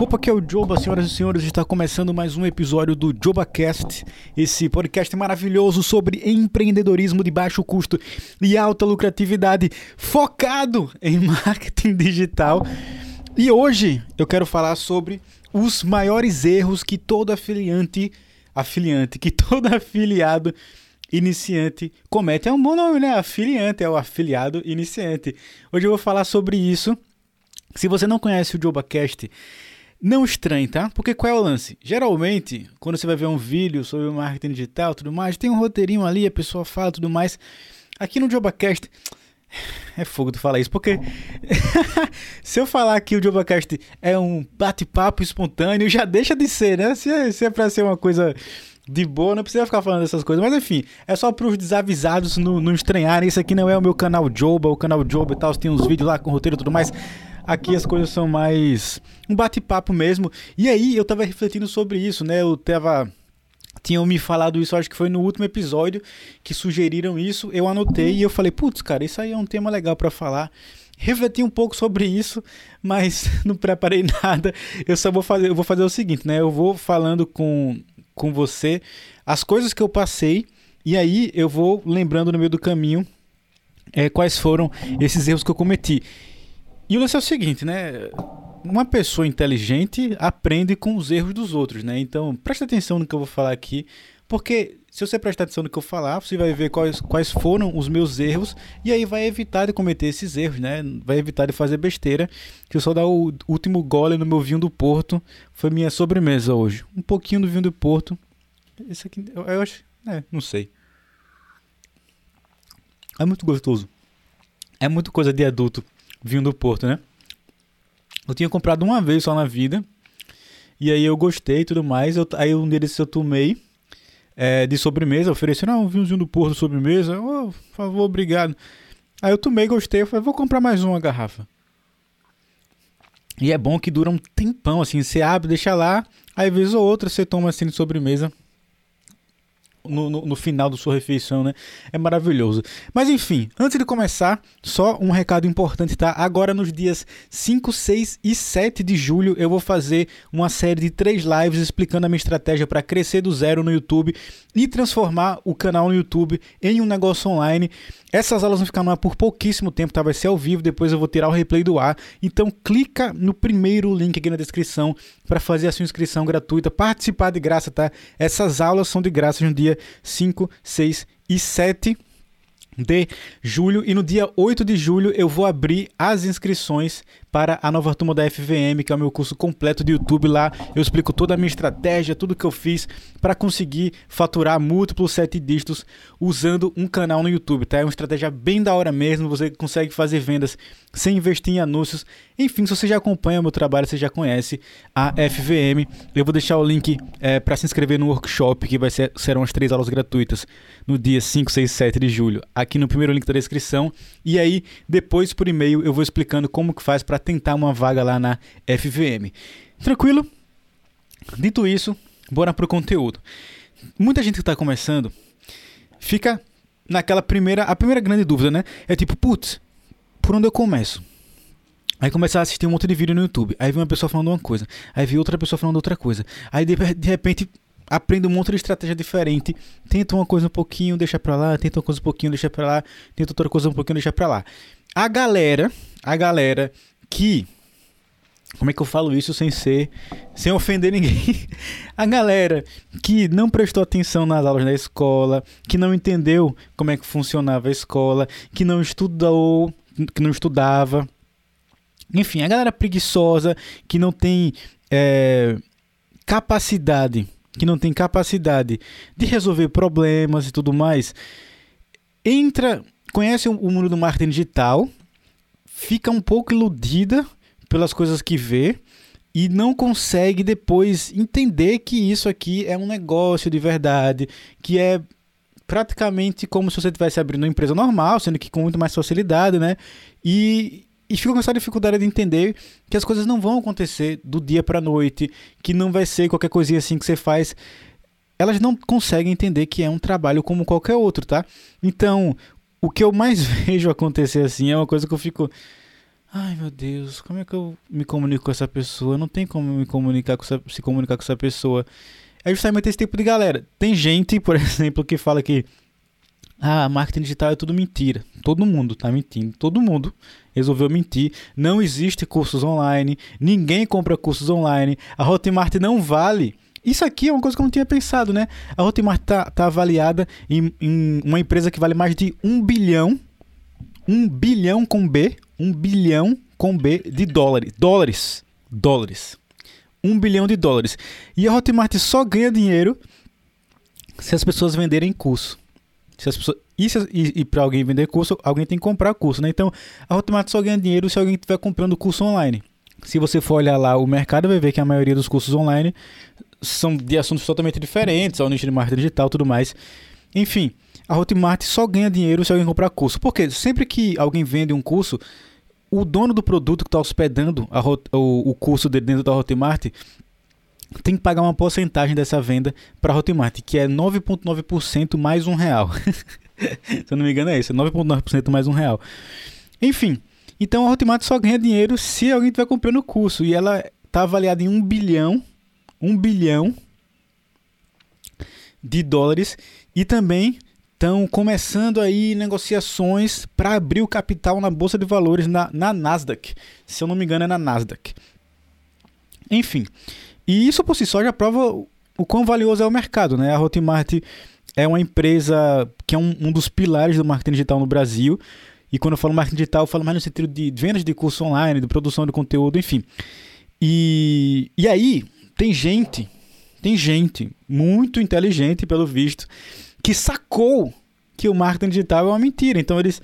Opa, aqui é o Joba, senhoras e senhores, está começando mais um episódio do JobaCast, esse podcast maravilhoso sobre empreendedorismo de baixo custo e alta lucratividade, focado em marketing digital. E hoje eu quero falar sobre os maiores erros que todo afiliante, afiliante, que todo afiliado iniciante comete. É um bom nome, né? Afiliante, é o afiliado iniciante. Hoje eu vou falar sobre isso. Se você não conhece o JobaCast, não estranhe, tá? Porque qual é o lance? Geralmente, quando você vai ver um vídeo sobre marketing digital tudo mais, tem um roteirinho ali, a pessoa fala tudo mais. Aqui no JobaCast, é fogo tu falar isso, porque se eu falar que o JobaCast é um bate-papo espontâneo, já deixa de ser, né? Se é, se é pra ser uma coisa de boa, não precisa ficar falando dessas coisas. Mas enfim, é só para os desavisados não, não estranharem. Isso aqui não é o meu canal Joba, o canal Joba e tal. Tem uns vídeos lá com roteiro e tudo mais. Aqui as coisas são mais um bate-papo mesmo. E aí eu tava refletindo sobre isso, né? Eu tava tinham me falado isso, acho que foi no último episódio que sugeriram isso. Eu anotei e eu falei, putz, cara, isso aí é um tema legal para falar. Refleti um pouco sobre isso, mas não preparei nada. Eu só vou fazer, eu vou fazer o seguinte, né? Eu vou falando com, com você as coisas que eu passei e aí eu vou lembrando no meio do caminho é, quais foram esses erros que eu cometi. E o lance é o seguinte, né? Uma pessoa inteligente aprende com os erros dos outros, né? Então, presta atenção no que eu vou falar aqui, porque se você prestar atenção no que eu falar, você vai ver quais, quais foram os meus erros e aí vai evitar de cometer esses erros, né? Vai evitar de fazer besteira. Que eu só dar o último gole no meu vinho do Porto, foi minha sobremesa hoje. Um pouquinho do vinho do Porto. Esse aqui, eu, eu acho, é, não sei. É muito gostoso. É muito coisa de adulto vinho do Porto, né? Eu tinha comprado uma vez só na vida. E aí eu gostei e tudo mais. Eu, aí um desses eu tomei é, de sobremesa, ofereceram ah, um vinhozinho do Porto sobremesa. Oh, por favor, obrigado. Aí eu tomei, gostei. Eu falei, vou comprar mais uma garrafa. E é bom que dura um tempão, assim. Você abre, deixa lá. Aí, vez ou outra, você toma assim de sobremesa no, no, final da sua refeição, né? É maravilhoso. Mas enfim, antes de começar, só um recado importante, tá? Agora nos dias 5, 6 e 7 de julho eu vou fazer uma série de três lives explicando a minha estratégia para crescer do zero no YouTube e transformar o canal no YouTube em um negócio online. Essas aulas vão ficar no ar por pouquíssimo tempo, tá? Vai ser ao vivo, depois eu vou tirar o replay do ar. Então clica no primeiro link aqui na descrição para fazer a sua inscrição gratuita, participar de graça, tá? Essas aulas são de graça no dia 5, 6 e 7 de julho e no dia 8 de julho eu vou abrir as inscrições para a nova turma da FVM, que é o meu curso completo de YouTube. Lá eu explico toda a minha estratégia, tudo que eu fiz para conseguir faturar múltiplos sete dígitos usando um canal no YouTube, tá? É uma estratégia bem da hora mesmo, você consegue fazer vendas sem investir em anúncios. Enfim, se você já acompanha o meu trabalho, você já conhece a FVM. Eu vou deixar o link é, para se inscrever no workshop, que vai ser, serão as três aulas gratuitas no dia 5, 6 7 de julho, no primeiro link da descrição. E aí, depois por e-mail, eu vou explicando como que faz para tentar uma vaga lá na FVM. Tranquilo? Dito isso, bora pro conteúdo. Muita gente que está começando fica naquela primeira, a primeira grande dúvida, né? É tipo, putz, por onde eu começo? Aí começar a assistir um monte de vídeo no YouTube. Aí vem uma pessoa falando uma coisa. Aí vem outra pessoa falando outra coisa. Aí de, de repente aprende um monte de estratégia diferente. Tenta uma coisa um pouquinho, deixa pra lá. Tenta uma coisa um pouquinho, deixa pra lá. Tenta outra coisa um pouquinho, deixa pra lá. A galera, a galera que como é que eu falo isso sem ser sem ofender ninguém? A galera que não prestou atenção nas aulas da escola, que não entendeu como é que funcionava a escola, que não estudou, que não estudava, enfim, a galera preguiçosa que não tem é, capacidade, que não tem capacidade de resolver problemas e tudo mais, entra, conhece o mundo do marketing digital, fica um pouco iludida pelas coisas que vê e não consegue depois entender que isso aqui é um negócio de verdade, que é praticamente como se você estivesse abrindo uma empresa normal, sendo que com muito mais facilidade, né? E, e fica com essa dificuldade de entender que as coisas não vão acontecer do dia para noite, que não vai ser qualquer coisinha assim que você faz. Elas não conseguem entender que é um trabalho como qualquer outro, tá? Então, o que eu mais vejo acontecer assim é uma coisa que eu fico. Ai meu Deus, como é que eu me comunico com essa pessoa? Não tem como me comunicar com essa, se comunicar com essa pessoa. É justamente esse tipo de galera. Tem gente, por exemplo, que fala que ah, marketing digital é tudo mentira. Todo mundo tá mentindo. Todo mundo resolveu mentir. Não existe cursos online. Ninguém compra cursos online. A Hotmart não vale. Isso aqui é uma coisa que eu não tinha pensado, né? A Hotmart tá, tá avaliada em, em uma empresa que vale mais de um bilhão. Um bilhão com B. Um bilhão com B de dólares. Dólares. Dólares. Um bilhão de dólares. E a Hotmart só ganha dinheiro se as pessoas venderem curso. Se as pessoas, e, e, e para alguém vender curso, alguém tem que comprar curso, né? Então, a Hotmart só ganha dinheiro se alguém estiver comprando curso online. Se você for olhar lá o mercado, vai ver que a maioria dos cursos online são de assuntos totalmente diferentes, ao nicho de marketing digital tudo mais. Enfim, a Hotmart só ganha dinheiro se alguém comprar curso. Porque sempre que alguém vende um curso, o dono do produto que está hospedando a, o, o curso dentro da Hotmart tem que pagar uma porcentagem dessa venda para a Hotmart, que é 9,9% mais um real. Se eu não me engano é isso, é 9,9% mais um real. Enfim, então a Hotmart só ganha dinheiro se alguém estiver comprando o curso. E ela está avaliada em 1 bilhão, 1 bilhão de dólares. E também estão começando aí negociações para abrir o capital na Bolsa de Valores na, na Nasdaq. Se eu não me engano é na Nasdaq. Enfim, e isso por si só já prova o quão valioso é o mercado, né? A Hotmart é uma empresa que é um, um dos pilares do marketing digital no Brasil. E quando eu falo marketing digital, eu falo mais no sentido de vendas de curso online, de produção de conteúdo, enfim. E, e aí, tem gente, tem gente muito inteligente, pelo visto, que sacou que o marketing digital é uma mentira. Então eles.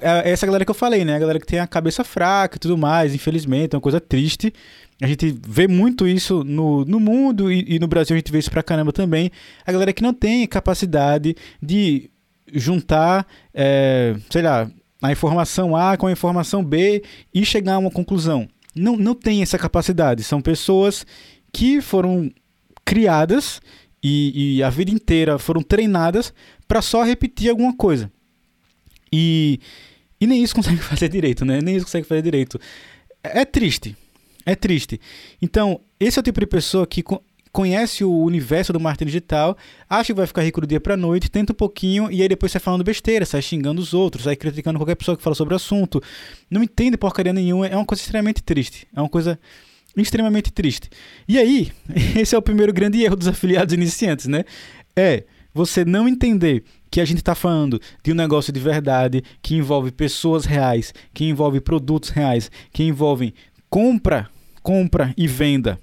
É, é essa galera que eu falei, né? A galera que tem a cabeça fraca e tudo mais, infelizmente, é uma coisa triste. A gente vê muito isso no, no mundo e, e, no Brasil a gente vê isso pra caramba também. A galera que não tem capacidade de juntar, é, sei lá, a informação A com a informação B e chegar a uma conclusão. Não, não tem essa capacidade. São pessoas que foram criadas e, e a vida inteira foram treinadas para só repetir alguma coisa. E, e nem isso consegue fazer direito, né? Nem isso consegue fazer direito. É, é triste é triste. Então, esse é o tipo de pessoa que conhece o universo do marketing digital, acha que vai ficar rico do dia para noite, tenta um pouquinho e aí depois sai falando besteira, sai xingando os outros, sai criticando qualquer pessoa que fala sobre o assunto. Não entende porcaria nenhuma, é uma coisa extremamente triste. É uma coisa extremamente triste. E aí, esse é o primeiro grande erro dos afiliados iniciantes, né? É você não entender que a gente está falando de um negócio de verdade, que envolve pessoas reais, que envolve produtos reais, que envolve compra compra e venda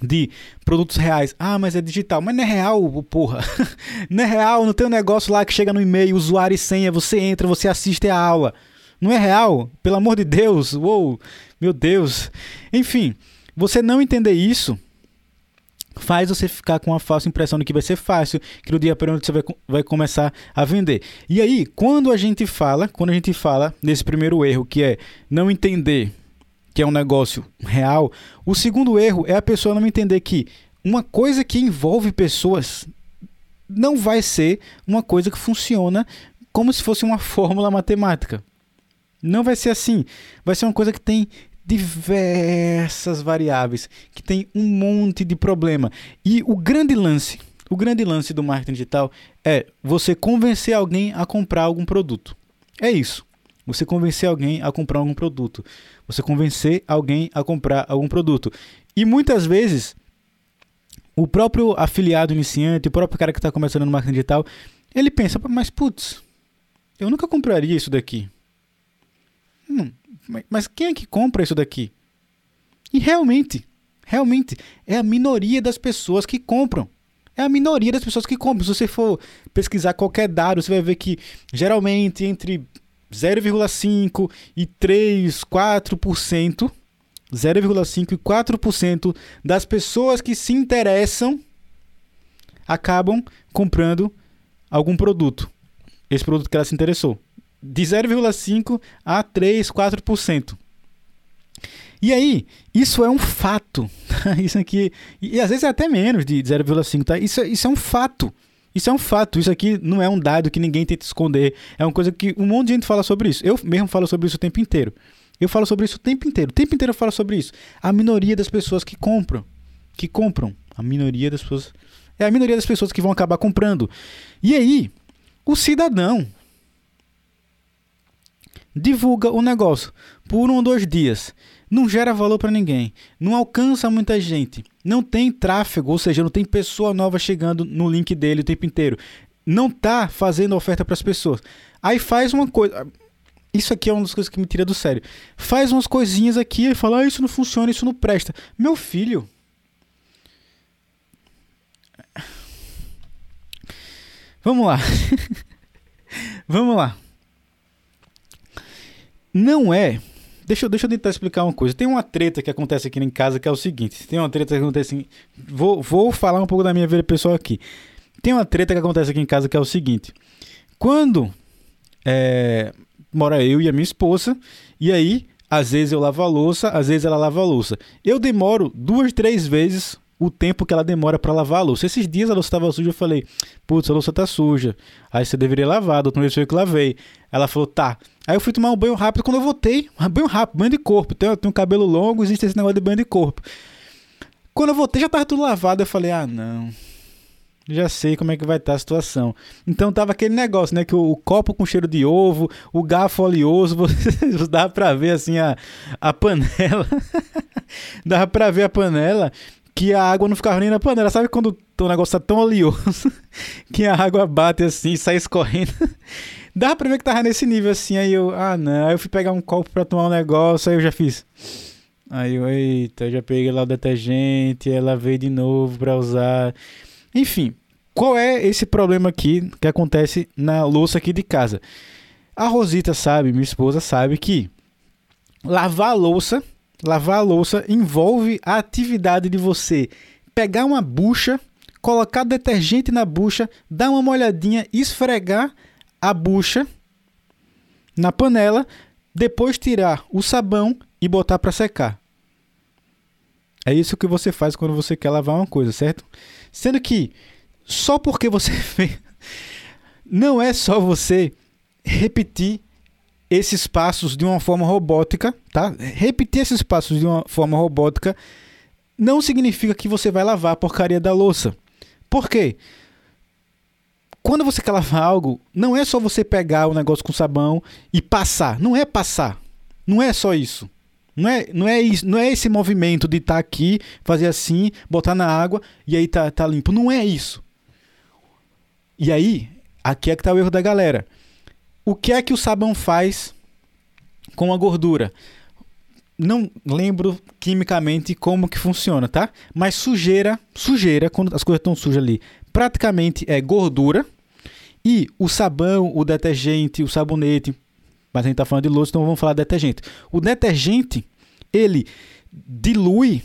de produtos reais. Ah, mas é digital. Mas não é real, porra. não é real, não tem um negócio lá que chega no e-mail, usuário e senha, você entra, você assiste a aula. Não é real? Pelo amor de Deus. Uou, meu Deus. Enfim, você não entender isso faz você ficar com uma falsa impressão de que vai ser fácil, que no dia onde você vai, vai começar a vender. E aí, quando a gente fala, quando a gente fala nesse primeiro erro, que é não entender que é um negócio real. O segundo erro é a pessoa não entender que uma coisa que envolve pessoas não vai ser uma coisa que funciona como se fosse uma fórmula matemática. Não vai ser assim. Vai ser uma coisa que tem diversas variáveis, que tem um monte de problema. E o grande lance, o grande lance do marketing digital é você convencer alguém a comprar algum produto. É isso. Você convencer alguém a comprar algum produto. Você convencer alguém a comprar algum produto. E muitas vezes, o próprio afiliado iniciante, o próprio cara que está começando no marketing digital, ele pensa, mas putz, eu nunca compraria isso daqui. Hum, mas quem é que compra isso daqui? E realmente, realmente, é a minoria das pessoas que compram. É a minoria das pessoas que compram. Se você for pesquisar qualquer dado, você vai ver que geralmente entre 0,5 e 3, 4%, 0,5 e 4% das pessoas que se interessam acabam comprando algum produto. Esse produto que ela se interessou. De 0,5 a 3, 4%. E aí, isso é um fato. isso aqui. E, às vezes é até menos de 0,5, tá? Isso, isso é um fato. Isso é um fato, isso aqui não é um dado que ninguém tenta esconder. É uma coisa que um monte de gente fala sobre isso. Eu mesmo falo sobre isso o tempo inteiro. Eu falo sobre isso o tempo inteiro. O tempo inteiro eu falo sobre isso. A minoria das pessoas que compram. Que compram. A minoria das pessoas. É a minoria das pessoas que vão acabar comprando. E aí, o cidadão divulga o negócio por um ou dois dias. Não gera valor para ninguém. Não alcança muita gente. Não tem tráfego, ou seja, não tem pessoa nova chegando no link dele o tempo inteiro. Não tá fazendo oferta para as pessoas. Aí faz uma coisa isso aqui é uma das coisas que me tira do sério. Faz umas coisinhas aqui e fala, ah, isso não funciona, isso não presta. Meu filho. Vamos lá. Vamos lá. Não é. Deixa eu, deixa eu tentar explicar uma coisa. Tem uma treta que acontece aqui em casa que é o seguinte: tem uma treta que acontece. Vou, vou falar um pouco da minha vida pessoal aqui. Tem uma treta que acontece aqui em casa que é o seguinte: quando é, mora eu e a minha esposa, e aí, às vezes eu lavo a louça, às vezes ela lava a louça. Eu demoro duas, três vezes o tempo que ela demora para lavar a louça. Esses dias a louça estava suja, eu falei, putz, a louça tá suja. Aí você deveria lavar, da vez eu que lavei. Ela falou, tá. Aí eu fui tomar um banho rápido, quando eu voltei, banho rápido, banho de corpo. Tenho, tenho um cabelo longo, existe esse negócio de banho de corpo. Quando eu voltei já tava tudo lavado, eu falei, ah, não já sei como é que vai estar tá a situação. Então tava aquele negócio, né? Que o, o copo com cheiro de ovo, o garfo oleoso, dava pra ver assim a, a panela. dava pra ver a panela que a água não ficava nem na panela. Sabe quando o negócio tá tão oleoso que a água bate assim sai escorrendo? Dava pra ver que tava nesse nível assim. Aí eu, ah não. Aí eu fui pegar um copo pra tomar um negócio, aí eu já fiz. Aí eu, eita, já peguei lá o detergente, ela veio de novo pra usar. Enfim, qual é esse problema aqui que acontece na louça aqui de casa? A Rosita sabe, minha esposa sabe que lavar a louça, lavar a louça envolve a atividade de você pegar uma bucha, colocar detergente na bucha, dar uma molhadinha, esfregar a bucha na panela, depois tirar o sabão e botar para secar. É isso que você faz quando você quer lavar uma coisa, certo? Sendo que só porque você fez. Não é só você repetir esses passos de uma forma robótica, tá? Repetir esses passos de uma forma robótica não significa que você vai lavar a porcaria da louça. Por quê? Quando você quer lavar algo, não é só você pegar o negócio com sabão e passar. Não é passar. Não é só isso. Não é, não é, isso, não é esse movimento de estar tá aqui, fazer assim, botar na água e aí tá, tá limpo. Não é isso. E aí, aqui é que tá o erro da galera. O que é que o sabão faz com a gordura? Não lembro quimicamente como que funciona, tá? Mas sujeira, sujeira, quando as coisas estão sujas ali, praticamente é gordura. E o sabão, o detergente, o sabonete, mas a gente está falando de louça, então vamos falar de detergente. O detergente, ele dilui,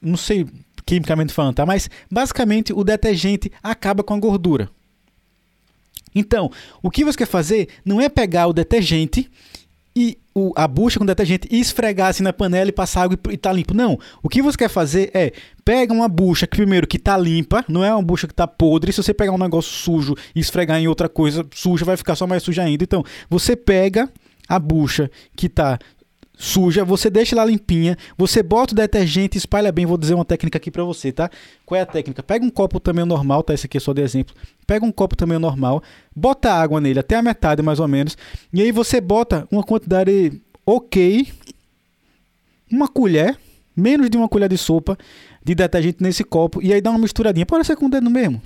não sei quimicamente falando, tá? Mas basicamente o detergente acaba com a gordura. Então, o que você quer fazer não é pegar o detergente e o, a bucha com detergente e esfregar assim na panela e passar água e, e tá limpo. Não. O que você quer fazer é pega uma bucha que primeiro que tá limpa, não é uma bucha que tá podre. Se você pegar um negócio sujo e esfregar em outra coisa suja, vai ficar só mais suja ainda. Então, você pega a bucha que tá suja, você deixa ela limpinha, você bota o detergente, espalha bem, vou dizer uma técnica aqui para você, tá? Qual é a técnica? Pega um copo também normal, tá? Esse aqui é só de exemplo. Pega um copo também normal, bota água nele até a metade mais ou menos, e aí você bota uma quantidade ok, uma colher, menos de uma colher de sopa de detergente nesse copo, e aí dá uma misturadinha, pode ser com o dedo mesmo.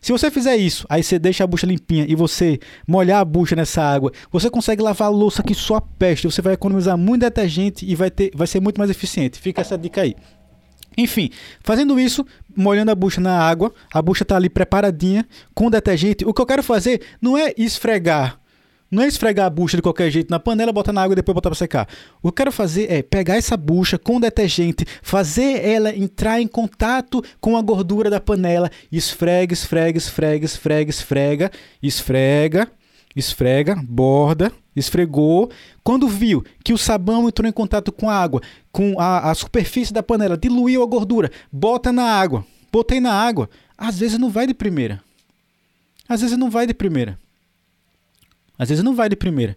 Se você fizer isso, aí você deixa a bucha limpinha e você molhar a bucha nessa água, você consegue lavar a louça que só peste. Você vai economizar muito detergente e vai, ter, vai ser muito mais eficiente. Fica essa dica aí. Enfim, fazendo isso, molhando a bucha na água, a bucha está ali preparadinha com detergente. O que eu quero fazer não é esfregar não é esfregar a bucha de qualquer jeito na panela, botar na água e depois botar para secar. O que eu quero fazer é pegar essa bucha com detergente, fazer ela entrar em contato com a gordura da panela, esfrega, esfrega, esfrega, esfrega, esfrega, esfrega, esfrega, borda, esfregou. Quando viu que o sabão entrou em contato com a água, com a, a superfície da panela, diluiu a gordura, bota na água. Botei na água. Às vezes não vai de primeira. Às vezes não vai de primeira. Às vezes não vai de primeira.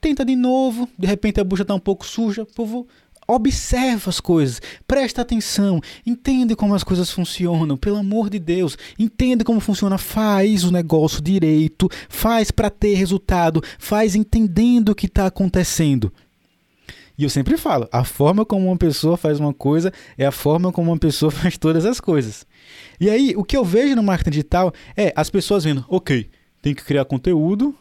tenta de novo, de repente a bucha está um pouco suja, o povo observa as coisas, presta atenção, entende como as coisas funcionam, pelo amor de Deus, entende como funciona, faz o negócio direito, faz para ter resultado, faz entendendo o que está acontecendo. E eu sempre falo, a forma como uma pessoa faz uma coisa é a forma como uma pessoa faz todas as coisas. E aí, o que eu vejo no marketing digital é as pessoas vendo, ok, tem que criar conteúdo,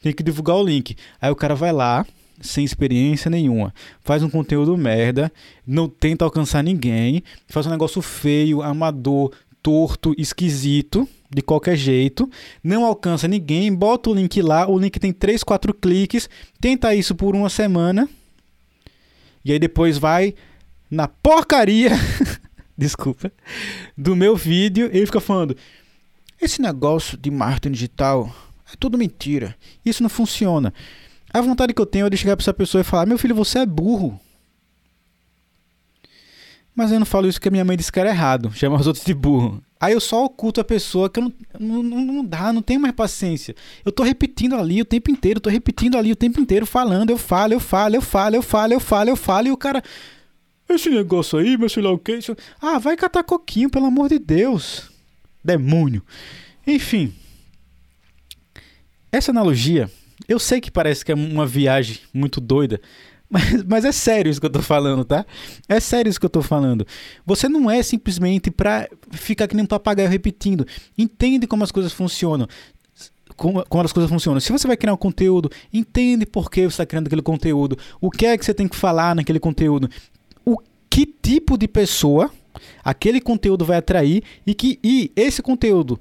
tem que divulgar o link. Aí o cara vai lá, sem experiência nenhuma, faz um conteúdo merda, não tenta alcançar ninguém, faz um negócio feio, amador, torto, esquisito, de qualquer jeito, não alcança ninguém, bota o link lá, o link tem 3, 4 cliques, tenta isso por uma semana, e aí depois vai na porcaria, desculpa, do meu vídeo, ele fica falando: esse negócio de marketing digital é tudo mentira, isso não funciona. A vontade que eu tenho é de chegar para essa pessoa e falar: Meu filho, você é burro. Mas eu não falo isso porque minha mãe disse que era errado, chama os outros de burro. Aí eu só oculto a pessoa que eu não, não, não dá, não tenho mais paciência. Eu tô repetindo ali o tempo inteiro, tô repetindo ali o tempo inteiro, falando, eu falo, eu falo, eu falo, eu falo, eu falo, eu falo, e o cara. Esse negócio aí, meu filho, o que? Ah, vai catar coquinho, pelo amor de Deus. Demônio. Enfim. Essa analogia eu sei que parece que é uma viagem muito doida, mas, mas, é sério isso que eu tô falando, tá? É sério isso que eu tô falando. Você não é simplesmente pra ficar que nem um papagaio repetindo. Entende como as coisas funcionam. Como, como as coisas funcionam. Se você vai criar um conteúdo, entende por que você está criando aquele conteúdo. O que é que você tem que falar naquele conteúdo. O que tipo de pessoa aquele conteúdo vai atrair e que e esse conteúdo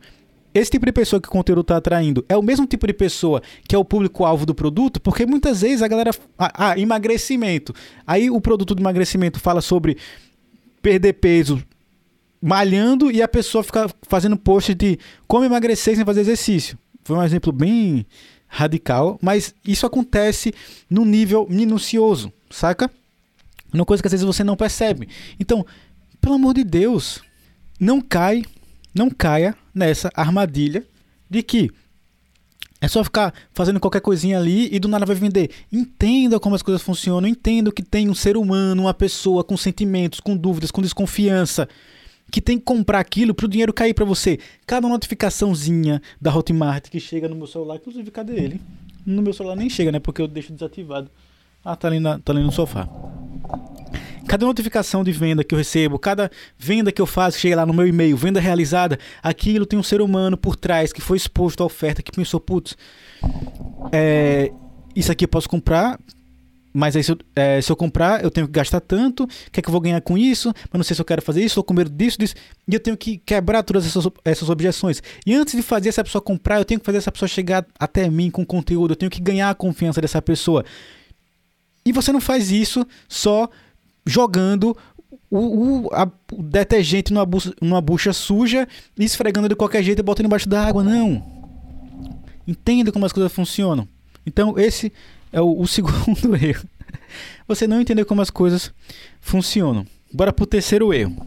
esse tipo de pessoa que o conteúdo está atraindo é o mesmo tipo de pessoa que é o público-alvo do produto, porque muitas vezes a galera. Ah, ah, emagrecimento. Aí o produto de emagrecimento fala sobre perder peso malhando e a pessoa fica fazendo post de como emagrecer sem fazer exercício. Foi um exemplo bem radical, mas isso acontece num nível minucioso, saca? Uma coisa que às vezes você não percebe. Então, pelo amor de Deus, não cai não caia nessa armadilha de que é só ficar fazendo qualquer coisinha ali e do nada vai vender. Entenda como as coisas funcionam, entenda que tem um ser humano, uma pessoa com sentimentos, com dúvidas, com desconfiança, que tem que comprar aquilo para o dinheiro cair para você. Cada notificaçãozinha da Hotmart que chega no meu celular, inclusive cadê ele? No meu celular nem chega, né? Porque eu deixo desativado. Ah, tá ali, na, tá ali no sofá. Cada notificação de venda que eu recebo, cada venda que eu faço, chega lá no meu e-mail, venda realizada, aquilo tem um ser humano por trás que foi exposto à oferta, que pensou, putz, é, isso aqui eu posso comprar, mas aí se eu, é, se eu, comprar, eu tenho que gastar tanto, o que é que eu vou ganhar com isso? Mas não sei se eu quero fazer isso, estou com medo disso, disso, e eu tenho que quebrar todas essas, essas objeções. E antes de fazer essa pessoa comprar, eu tenho que fazer essa pessoa chegar até mim com conteúdo, eu tenho que ganhar a confiança dessa pessoa. E você não faz isso só jogando o, o, a, o detergente numa bucha, numa bucha suja esfregando de qualquer jeito e botando embaixo da água. Não. Entenda como as coisas funcionam. Então, esse é o, o segundo erro. Você não entender como as coisas funcionam. Bora pro terceiro erro.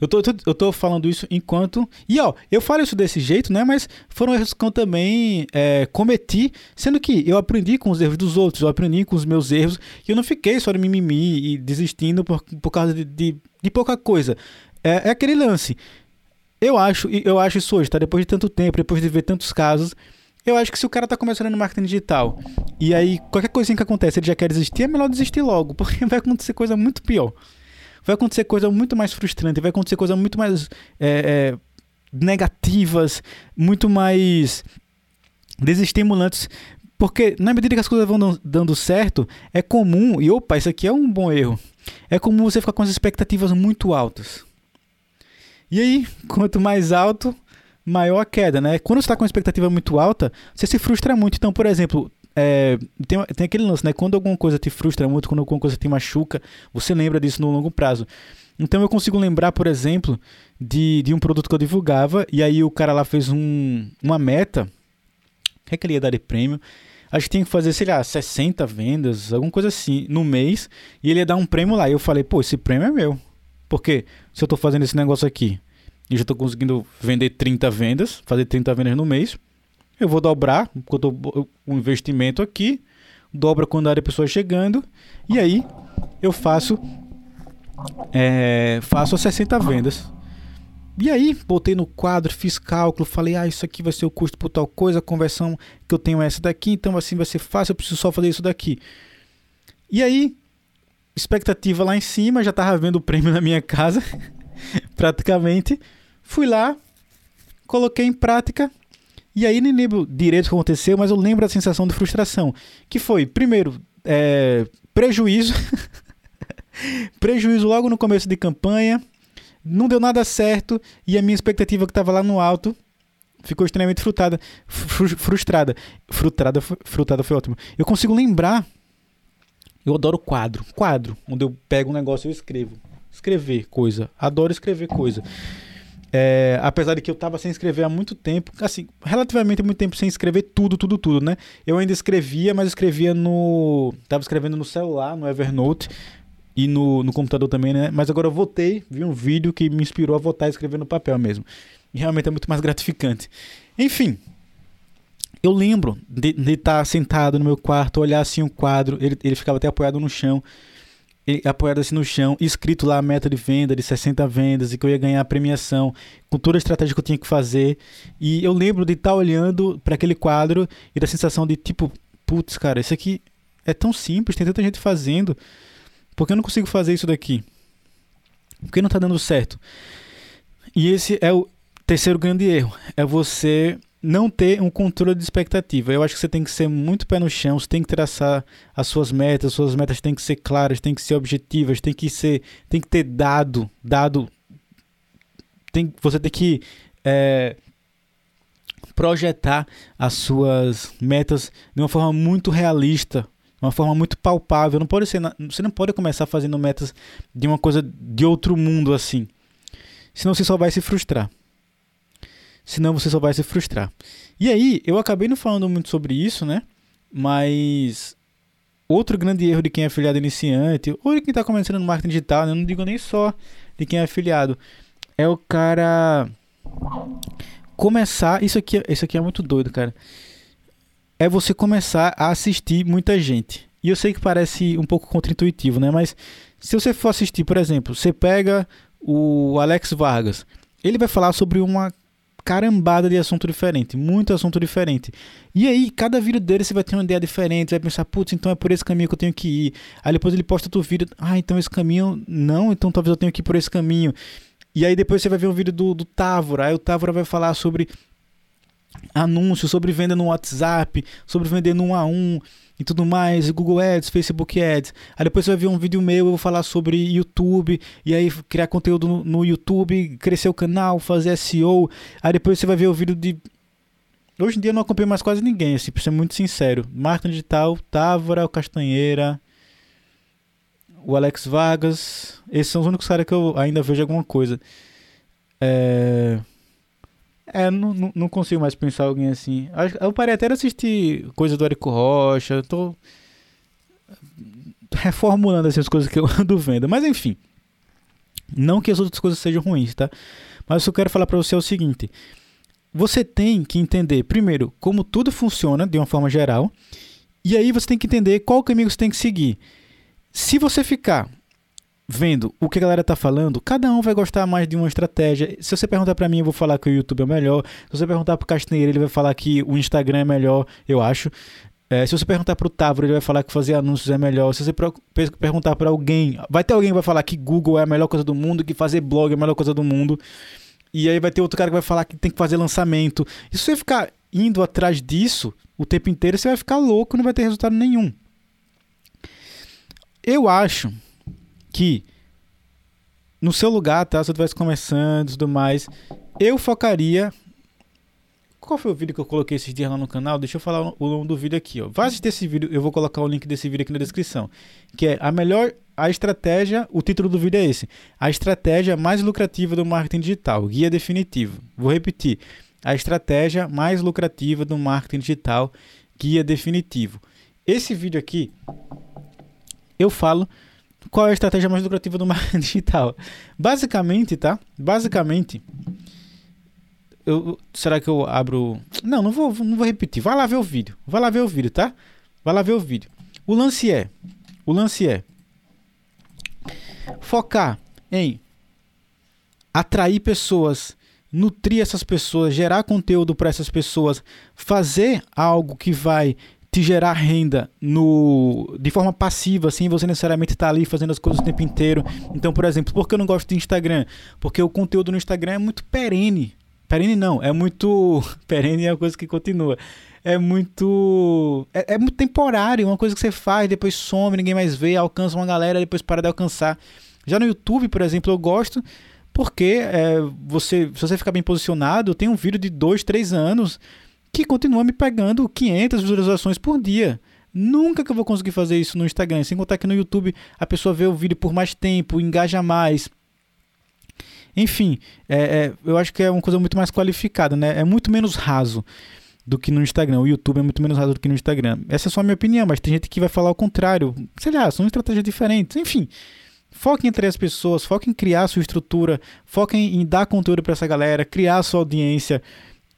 Eu tô, eu tô falando isso enquanto. E ó, eu falo isso desse jeito, né? Mas foram erros que eu também é, cometi, sendo que eu aprendi com os erros dos outros, eu aprendi com os meus erros, e eu não fiquei só de mimimi e desistindo por, por causa de, de, de pouca coisa. É, é, aquele lance. Eu acho, eu acho isso hoje, tá? Depois de tanto tempo, depois de ver tantos casos. Eu acho que se o cara tá começando no marketing digital e aí qualquer coisinha que acontece ele já quer desistir, é melhor desistir logo, porque vai acontecer coisa muito pior vai acontecer coisa muito mais frustrante, vai acontecer coisa muito mais é, é, negativas, muito mais desestimulantes. Porque na medida que as coisas vão dando certo, é comum, e opa, isso aqui é um bom erro, é comum você ficar com as expectativas muito altas. E aí, quanto mais alto, maior a queda, né? Quando você está com uma expectativa muito alta, você se frustra muito. Então, por exemplo, é, tem, tem aquele lance, né? Quando alguma coisa te frustra muito, quando alguma coisa te machuca, você lembra disso no longo prazo. Então eu consigo lembrar, por exemplo, de, de um produto que eu divulgava, e aí o cara lá fez um, uma meta. O que é que ele ia dar de prêmio? Acho que tinha que fazer, sei lá, 60 vendas, alguma coisa assim, no mês, e ele ia dar um prêmio lá. E eu falei, pô, esse prêmio é meu. Porque se eu tô fazendo esse negócio aqui e já tô conseguindo vender 30 vendas, fazer 30 vendas no mês, eu vou dobrar o investimento aqui, dobra quando a pessoa chegando, e aí eu faço é, faço as 60 vendas. E aí, botei no quadro, fiz cálculo, falei, ah, isso aqui vai ser o custo por tal coisa, a conversão que eu tenho é essa daqui, então assim vai ser fácil, eu preciso só fazer isso daqui. E aí, expectativa lá em cima, já tava vendo o prêmio na minha casa, praticamente. Fui lá, coloquei em prática, e aí nem lembro direito o que aconteceu, mas eu lembro da sensação de frustração. Que foi, primeiro, é, prejuízo. prejuízo logo no começo de campanha não deu nada certo e a minha expectativa que estava lá no alto ficou extremamente frustrada. Frustrada. Frustrada, frustrada foi ótimo. Eu consigo lembrar. Eu adoro quadro. Quadro, onde eu pego um negócio e eu escrevo. Escrever coisa. Adoro escrever coisa. É, apesar de que eu estava sem escrever há muito tempo, assim, relativamente muito tempo sem escrever tudo, tudo, tudo, né? Eu ainda escrevia, mas escrevia no. Tava escrevendo no celular, no Evernote, e no, no computador também, né? Mas agora eu voltei, vi um vídeo que me inspirou a voltar a escrever no papel mesmo. E realmente é muito mais gratificante. Enfim, eu lembro de estar tá sentado no meu quarto, olhar assim um quadro, ele, ele ficava até apoiado no chão, apoiado assim no chão, escrito lá a meta de venda de 60 vendas e que eu ia ganhar a premiação, com toda a estratégia que eu tinha que fazer. E eu lembro de estar tá olhando para aquele quadro e da sensação de tipo, putz, cara, isso aqui é tão simples, tem tanta gente fazendo. Por que eu não consigo fazer isso daqui? Por que não está dando certo? E esse é o terceiro grande erro. É você não ter um controle de expectativa. Eu acho que você tem que ser muito pé no chão, você tem que traçar as suas metas, as suas metas têm que ser claras, têm que ser objetivas, tem que ser, tem que ter dado, dado, tem, você tem que é, projetar as suas metas de uma forma muito realista, uma forma muito palpável. Não pode ser, você não pode começar fazendo metas de uma coisa de outro mundo assim. Senão você só vai se frustrar. Senão você só vai se frustrar. E aí, eu acabei não falando muito sobre isso, né? Mas outro grande erro de quem é afiliado iniciante, ou de quem está começando no marketing digital, né? eu não digo nem só de quem é afiliado, é o cara começar. Isso aqui, isso aqui é muito doido, cara é você começar a assistir muita gente. E eu sei que parece um pouco contraintuitivo, né? Mas se você for assistir, por exemplo, você pega o Alex Vargas, ele vai falar sobre uma carambada de assunto diferente, muito assunto diferente. E aí, cada vídeo dele você vai ter uma ideia diferente, vai pensar, putz, então é por esse caminho que eu tenho que ir. Aí depois ele posta outro vídeo, ah, então esse caminho, não, então talvez eu tenha que ir por esse caminho. E aí depois você vai ver um vídeo do, do Távora, aí o Távora vai falar sobre anúncios sobre venda no WhatsApp, sobre vender no 1 a 1 e tudo mais, Google Ads, Facebook Ads. Aí depois você vai ver um vídeo meu, eu vou falar sobre YouTube, e aí criar conteúdo no, YouTube, crescer o canal, fazer SEO. Aí depois você vai ver o vídeo de Hoje em dia eu não acompanho mais quase ninguém, assim, pra ser muito sincero. Marketing digital, Távora, o Castanheira, o Alex Vargas. Esses são os únicos caras que eu ainda vejo alguma coisa. É... É, não, não consigo mais pensar alguém assim. Eu parei até de assistir coisa do Érico Rocha. Tô reformulando essas coisas que eu ando vendo. Mas enfim. Não que as outras coisas sejam ruins, tá? Mas o que eu quero falar para você é o seguinte. Você tem que entender, primeiro, como tudo funciona de uma forma geral. E aí você tem que entender qual caminho você tem que seguir. Se você ficar vendo o que a galera tá falando, cada um vai gostar mais de uma estratégia. Se você perguntar para mim, eu vou falar que o YouTube é melhor. Se você perguntar pro Castanheira, ele vai falar que o Instagram é melhor, eu acho. É, se você perguntar pro Távora, ele vai falar que fazer anúncios é melhor. Se você perguntar para alguém, vai ter alguém que vai falar que Google é a melhor coisa do mundo, que fazer blog é a melhor coisa do mundo. E aí vai ter outro cara que vai falar que tem que fazer lançamento. E se você ficar indo atrás disso o tempo inteiro, você vai ficar louco, não vai ter resultado nenhum. Eu acho que no seu lugar, tá? Se eu estivesse começando e tudo mais, eu focaria. Qual foi o vídeo que eu coloquei esses dias lá no canal? Deixa eu falar o nome do vídeo aqui, ó. Vai assistir esse vídeo, eu vou colocar o link desse vídeo aqui na descrição. Que é a melhor. A estratégia, o título do vídeo é esse: A estratégia mais lucrativa do marketing digital, guia definitivo. Vou repetir: A estratégia mais lucrativa do marketing digital, guia definitivo. Esse vídeo aqui, eu falo qual é a estratégia mais lucrativa do marketing digital? Basicamente, tá? Basicamente, eu, será que eu abro? Não, não vou, não vou repetir. Vai lá ver o vídeo. Vai lá ver o vídeo, tá? Vai lá ver o vídeo. O lance é, o lance é focar em atrair pessoas, nutrir essas pessoas, gerar conteúdo para essas pessoas, fazer algo que vai te gerar renda no de forma passiva, sem você necessariamente estar tá ali fazendo as coisas o tempo inteiro. Então, por exemplo, por que eu não gosto de Instagram? Porque o conteúdo no Instagram é muito perene. Perene não, é muito. Perene é uma coisa que continua. É muito. É, é muito temporário, uma coisa que você faz, depois some, ninguém mais vê, alcança uma galera, depois para de alcançar. Já no YouTube, por exemplo, eu gosto porque é, você, se você ficar bem posicionado, tem um vídeo de dois, três anos que continua me pegando 500 visualizações por dia. Nunca que eu vou conseguir fazer isso no Instagram. Sem contar que no YouTube a pessoa vê o vídeo por mais tempo, engaja mais. Enfim, é, é, eu acho que é uma coisa muito mais qualificada, né? É muito menos raso do que no Instagram. O YouTube é muito menos raso do que no Instagram. Essa é só a minha opinião, mas tem gente que vai falar o contrário. Sei lá, são estratégias diferentes. Enfim, foque entre as pessoas, foque em criar sua estrutura, foque em, em dar conteúdo para essa galera, criar sua audiência.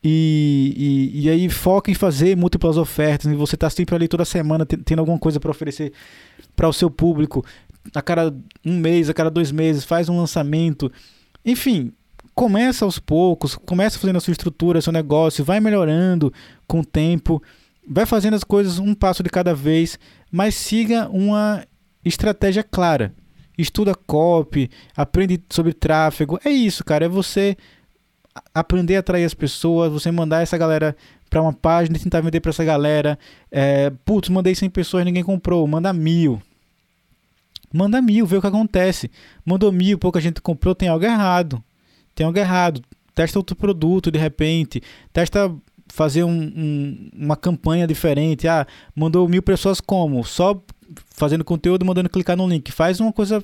E, e, e, aí foca em fazer múltiplas ofertas, e você está sempre ali toda semana tendo alguma coisa para oferecer para o seu público. A cada um mês, a cada dois meses, faz um lançamento. Enfim, começa aos poucos, começa fazendo a sua estrutura, seu negócio, vai melhorando com o tempo, vai fazendo as coisas um passo de cada vez, mas siga uma estratégia clara. Estuda copy, aprende sobre tráfego. É isso, cara, é você aprender a atrair as pessoas, você mandar essa galera para uma página e tentar vender para essa galera. É, putz, mandei 100 pessoas, ninguém comprou, manda mil. Manda mil, vê o que acontece. Mandou mil, pouca gente comprou, tem algo errado. Tem algo errado. Testa outro produto de repente. Testa fazer um, um, uma campanha diferente. Ah, mandou mil pessoas como? Só fazendo conteúdo, mandando clicar no link. Faz uma coisa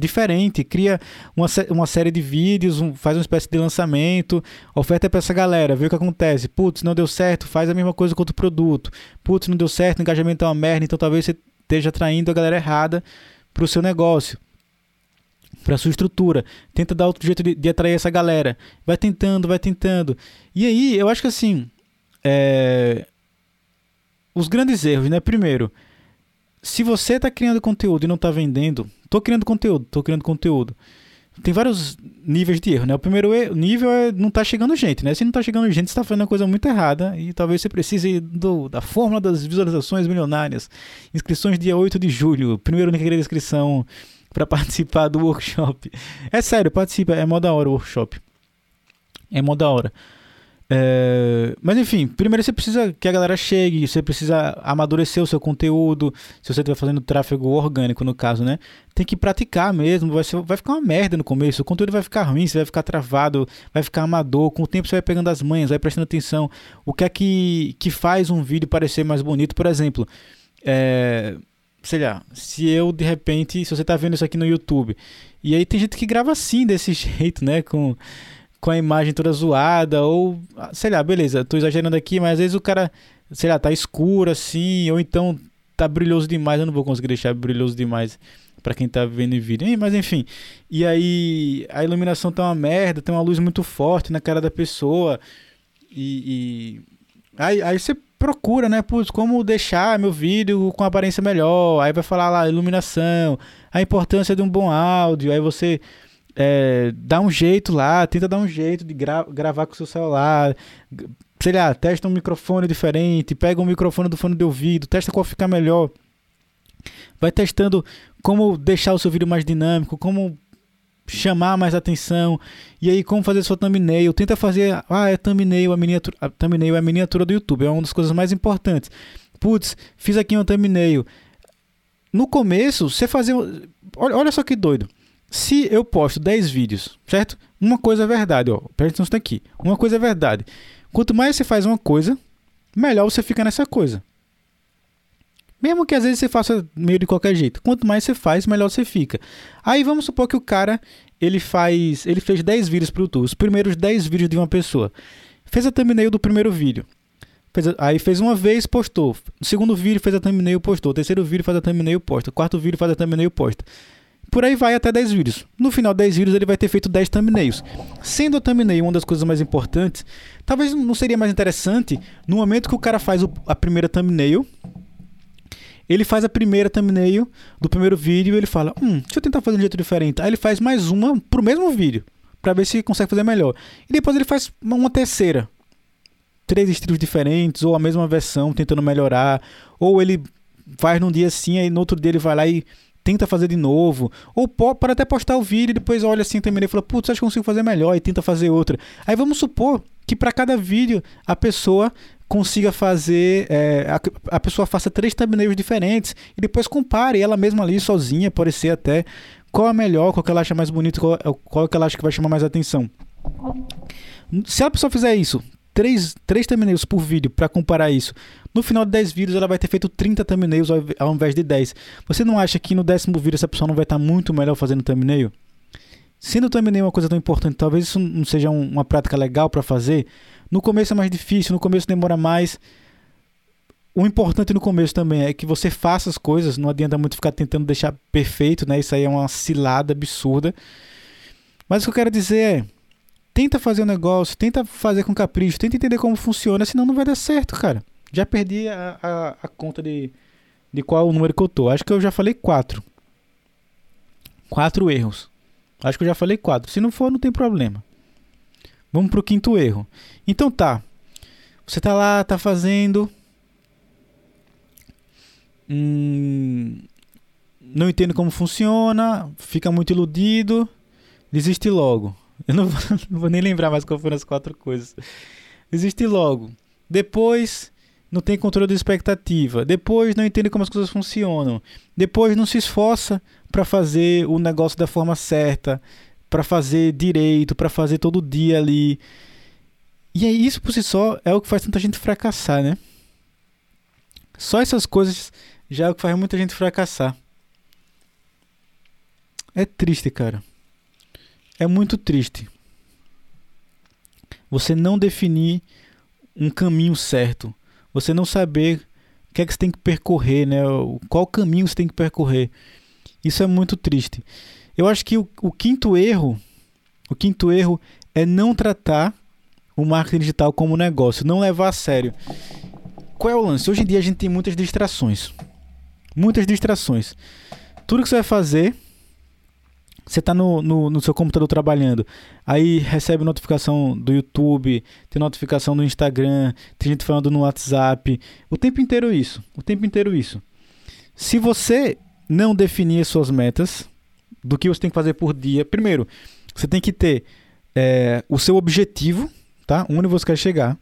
diferente, cria uma, uma série de vídeos, um, faz uma espécie de lançamento, oferta para essa galera, vê o que acontece. Putz, não deu certo, faz a mesma coisa com outro produto. Putz, não deu certo, o engajamento é uma merda, então talvez você esteja atraindo a galera errada para o seu negócio. Para sua estrutura, tenta dar outro jeito de, de, atrair essa galera. Vai tentando, vai tentando. E aí, eu acho que assim, é... os grandes erros, né? Primeiro, se você está criando conteúdo e não está vendendo, Tô criando conteúdo, tô criando conteúdo. Tem vários níveis de erro, né? O primeiro nível é não tá chegando gente, né? Se não tá chegando gente, você tá fazendo uma coisa muito errada e talvez você precise do, da fórmula das visualizações milionárias. Inscrições dia 8 de julho. Primeiro link na descrição para participar do workshop. É sério, participa, é mó da hora o workshop. É mó da hora. É, mas enfim, primeiro você precisa que a galera chegue, você precisa amadurecer o seu conteúdo. Se você estiver fazendo tráfego orgânico, no caso, né? Tem que praticar mesmo. Vai, ser, vai ficar uma merda no começo. O conteúdo vai ficar ruim, você vai ficar travado, vai ficar amador. Com o tempo você vai pegando as manhas, vai prestando atenção. O que é que, que faz um vídeo parecer mais bonito? Por exemplo, é, sei lá, se eu de repente, se você está vendo isso aqui no YouTube, e aí tem gente que grava assim, desse jeito, né? Com com a imagem toda zoada, ou sei lá, beleza, tô exagerando aqui, mas às vezes o cara, sei lá, tá escuro assim, ou então tá brilhoso demais, eu não vou conseguir deixar brilhoso demais para quem tá vendo em vídeo, mas enfim. E aí a iluminação tá uma merda, tem uma luz muito forte na cara da pessoa. E, e... Aí, aí você procura, né, putz, como deixar meu vídeo com aparência melhor. Aí vai falar lá iluminação, a importância de um bom áudio. Aí você é, dá um jeito lá, tenta dar um jeito de gra gravar com o seu celular. Sei lá, testa um microfone diferente, pega um microfone do fone de ouvido, testa qual ficar melhor. Vai testando como deixar o seu vídeo mais dinâmico, como chamar mais atenção. E aí, como fazer sua thumbnail. Tenta fazer. Ah, é thumbnail, a miniatura, a thumbnail é a miniatura do YouTube. É uma das coisas mais importantes. Putz, fiz aqui uma thumbnail. No começo, você fazer. Olha só que doido. Se eu posto 10 vídeos, certo? Uma coisa é verdade, ó. Presta atenção aqui. Uma coisa é verdade. Quanto mais você faz uma coisa, melhor você fica nessa coisa. Mesmo que às vezes você faça meio de qualquer jeito. Quanto mais você faz, melhor você fica. Aí vamos supor que o cara, ele faz, ele fez 10 vídeos para o YouTube, os primeiros 10 vídeos de uma pessoa. Fez a thumbnail do primeiro vídeo. Fez a, aí fez uma vez, postou. Segundo vídeo fez a thumbnail, postou. Terceiro vídeo faz a thumbnail, posta. Quarto vídeo faz a thumbnail, posta. Por aí vai até 10 vídeos. No final 10 vídeos ele vai ter feito 10 thumbnails. Sendo a thumbnail uma das coisas mais importantes, talvez não seria mais interessante no momento que o cara faz o, a primeira thumbnail, Ele faz a primeira thumbnail do primeiro vídeo ele fala: Hum, deixa eu tentar fazer de um jeito diferente. Aí ele faz mais uma pro mesmo vídeo, para ver se consegue fazer melhor. E depois ele faz uma terceira. Três estilos diferentes, ou a mesma versão, tentando melhorar. Ou ele faz num dia assim, aí no outro dia ele vai lá e tenta fazer de novo. Ou para até postar o vídeo e depois olha assim também e fala: Putz, acho que consigo fazer melhor e tenta fazer outra. Aí vamos supor que para cada vídeo a pessoa consiga fazer, é, a, a, pessoa faça três thumbnails diferentes e depois compare ela mesma ali sozinha, pode ser até qual é melhor, qual que ela acha mais bonito, qual, qual que ela acha que vai chamar mais atenção. Se a pessoa fizer isso, três, três thumbnails por vídeo para comparar isso, no final de 10 vídeos ela vai ter feito 30 thumbnails ao, invés de 10. Você não acha que no décimo vídeo essa pessoa não vai estar muito melhor fazendo thumbnail? Sendo thumbnail uma coisa tão importante, talvez isso não seja um, uma prática legal para fazer. No começo é mais difícil, no começo demora mais. O importante no começo também é que você faça as coisas, não adianta muito ficar tentando deixar perfeito, né? Isso aí é uma cilada absurda. Mas o que eu quero dizer é, tenta fazer um negócio, tenta fazer com capricho, tenta entender como funciona, senão não vai dar certo, cara. Já perdi a, a, a conta de, de qual o número que eu tô. Acho que eu já falei quatro. Quatro erros. Acho que eu já falei quatro. Se não for, não tem problema. Vamos pro quinto erro. Então tá. Você tá lá, tá fazendo. Hum, não entende como funciona, fica muito iludido, desiste logo. Eu não vou, não vou nem lembrar mais qual foram as quatro coisas. Desiste logo. Depois não tem controle da expectativa. Depois não entende como as coisas funcionam. Depois não se esforça para fazer o negócio da forma certa, para fazer direito, para fazer todo dia ali. E aí isso por si só é o que faz tanta gente fracassar, né? Só essas coisas já é o que faz muita gente fracassar. É triste, cara. É muito triste. Você não definir um caminho certo. Você não saber o que é que você tem que percorrer, né? Qual caminho você tem que percorrer. Isso é muito triste. Eu acho que o, o quinto erro, o quinto erro é não tratar o marketing digital como negócio, não levar a sério. Qual é o lance? Hoje em dia a gente tem muitas distrações. Muitas distrações. Tudo que você vai fazer, você está no, no, no, seu computador trabalhando, aí recebe notificação do YouTube, tem notificação do Instagram, tem gente falando no WhatsApp. O tempo inteiro isso. O tempo inteiro isso. Se você não definir as suas metas, do que você tem que fazer por dia. Primeiro, você tem que ter é, o seu objetivo, tá? Onde você quer chegar.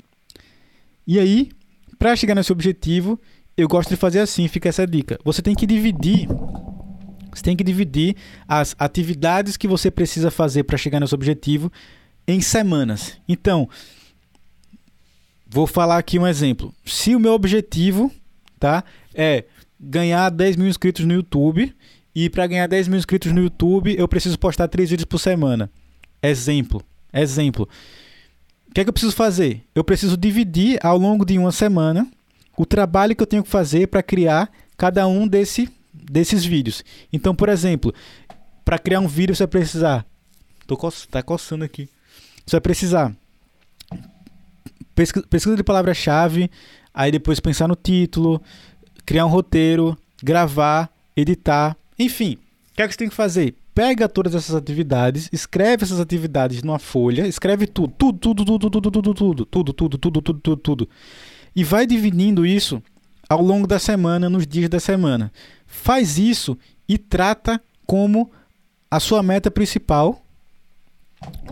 E aí, para chegar nesse objetivo, eu gosto de fazer assim, fica essa dica. Você tem que dividir você tem que dividir as atividades que você precisa fazer para chegar nesse objetivo em semanas. Então, vou falar aqui um exemplo. Se o meu objetivo, tá, é ganhar 10 mil inscritos no YouTube, e para ganhar 10 mil inscritos no YouTube, eu preciso postar 3 vídeos por semana. Exemplo. Exemplo. O que é que eu preciso fazer? Eu preciso dividir ao longo de uma semana o trabalho que eu tenho que fazer para criar cada um desse, desses vídeos. Então, por exemplo, para criar um vídeo você vai precisar. Tô co tá coçando aqui. Você vai precisar pesquisa, pesquisa de palavra-chave, aí depois pensar no título, criar um roteiro, gravar, editar, enfim, o que é que você tem que fazer? Pega todas essas atividades, escreve essas atividades numa folha, escreve tudo, tudo, tudo, tudo, tudo, tudo, tudo, tudo, tudo, tudo, tudo, tudo, tudo. E vai dividindo isso ao longo da semana, nos dias da semana. Faz isso e trata como a sua meta principal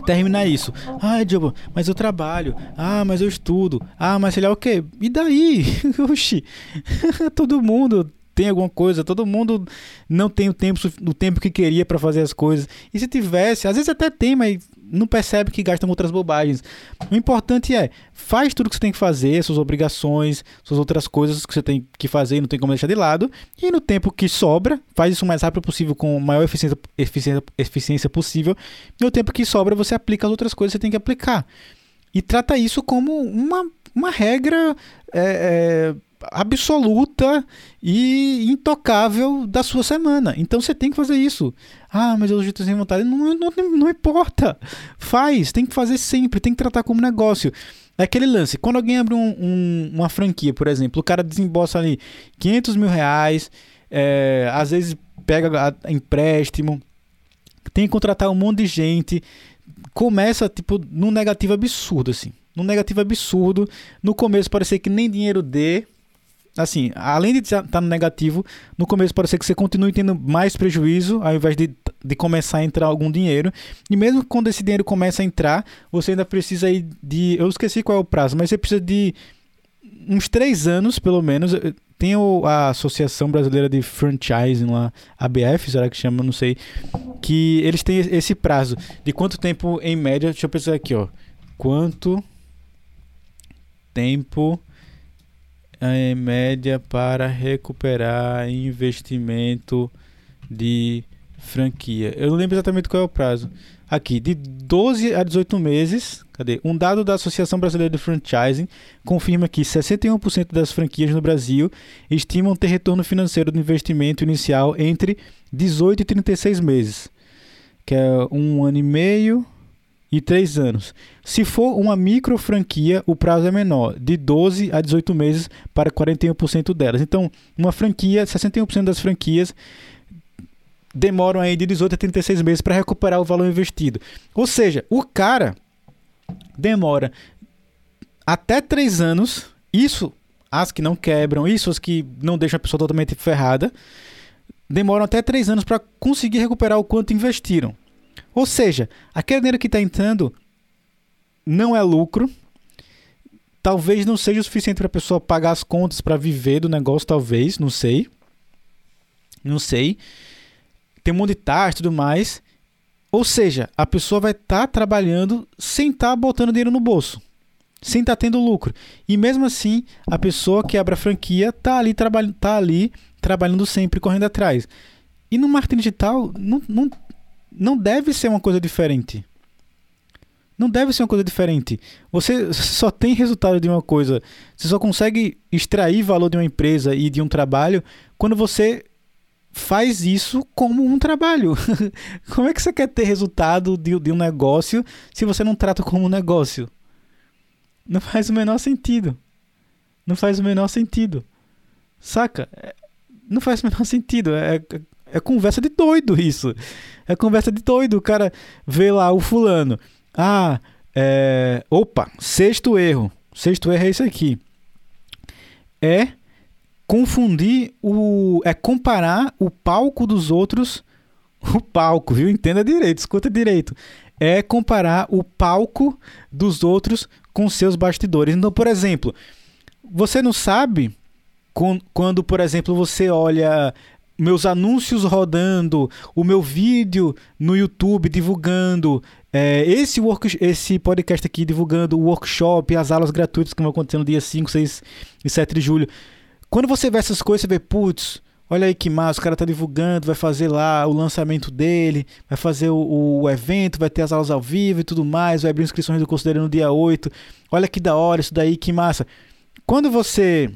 terminar isso. Ah, Diogo, mas eu trabalho. Ah, mas eu estudo. Ah, mas sei lá o quê? E daí? Oxi. Todo mundo tem alguma coisa, todo mundo não tem o tempo, o tempo que queria para fazer as coisas. E se tivesse, às vezes até tem, mas não percebe que gastam outras bobagens. O importante é, faz tudo que você tem que fazer, suas obrigações, suas outras coisas que você tem que fazer e não tem como deixar de lado. E no tempo que sobra, faz isso o mais rápido possível, com a maior eficiência, eficiência, eficiência possível. E no tempo que sobra, você aplica as outras coisas que você tem que aplicar. E trata isso como uma, uma regra. É, é, absoluta e intocável da sua semana. Então você tem que fazer isso. Ah, mas eu estou sem vontade. Não, não, não importa. Faz, tem que fazer sempre, tem que tratar como negócio. É aquele lance, quando alguém abre um, um, uma franquia, por exemplo, o cara desembolsa ali 500 mil reais, é, às vezes pega empréstimo, tem que contratar um monte de gente, começa, tipo, num negativo absurdo, assim. Num negativo absurdo. No começo parecia que nem dinheiro dê. Assim, além de estar tá no negativo, no começo parecia que você continue tendo mais prejuízo ao invés de, de começar a entrar algum dinheiro. E mesmo quando esse dinheiro começa a entrar, você ainda precisa aí de. Eu esqueci qual é o prazo, mas você precisa de uns três anos, pelo menos. Tem a Associação Brasileira de Franchising lá, ABF, será que chama? Não sei. Que eles têm esse prazo. De quanto tempo, em média, deixa eu pensar aqui, ó. Quanto tempo, em média, para recuperar investimento de franquia? Eu não lembro exatamente qual é o prazo. Aqui, de 12 a 18 meses, cadê? Um dado da Associação Brasileira de Franchising confirma que 61% das franquias no Brasil estimam ter retorno financeiro do investimento inicial entre 18 e 36 meses, que é um ano e meio e 3 anos. Se for uma micro franquia, o prazo é menor, de 12 a 18 meses para 41% delas. Então, uma franquia, 61% das franquias demoram aí de 18 a 36 meses para recuperar o valor investido. Ou seja, o cara demora até 3 anos, isso as que não quebram, isso as que não deixam a pessoa totalmente ferrada, demoram até 3 anos para conseguir recuperar o quanto investiram. Ou seja, aquele dinheiro que está entrando não é lucro, talvez não seja o suficiente para a pessoa pagar as contas para viver do negócio, talvez, não sei. Não sei tem um monte de e tudo mais. Ou seja, a pessoa vai estar tá trabalhando sem estar tá botando dinheiro no bolso, sem estar tá tendo lucro. E mesmo assim, a pessoa que abre a franquia está ali, traba tá ali trabalhando sempre, correndo atrás. E no marketing digital, não, não, não deve ser uma coisa diferente. Não deve ser uma coisa diferente. Você só tem resultado de uma coisa, você só consegue extrair valor de uma empresa e de um trabalho quando você faz isso como um trabalho. como é que você quer ter resultado de, de um negócio se você não trata como um negócio? Não faz o menor sentido. Não faz o menor sentido. Saca? É, não faz o menor sentido. É, é, conversa de doido isso. É conversa de doido. O cara vê lá o fulano. Ah, é... opa, sexto erro. Sexto erro é isso aqui. É confundir o. é comparar o palco dos outros. O palco, viu? Entenda direito, escuta direito. É comparar o palco dos outros com seus bastidores. Então, por exemplo, você não sabe quando, por exemplo, você olha meus anúncios rodando, o meu vídeo no YouTube divulgando, é, esse, work, esse podcast aqui divulgando o workshop, as aulas gratuitas que vão acontecer no dia 5, 6 e 7 de julho. Quando você vê essas coisas, você vê, putz, olha aí que massa, o cara tá divulgando, vai fazer lá o lançamento dele, vai fazer o, o, evento, vai ter as aulas ao vivo e tudo mais, vai abrir inscrições do curso dele no dia 8. Olha que da hora isso daí, que massa. Quando você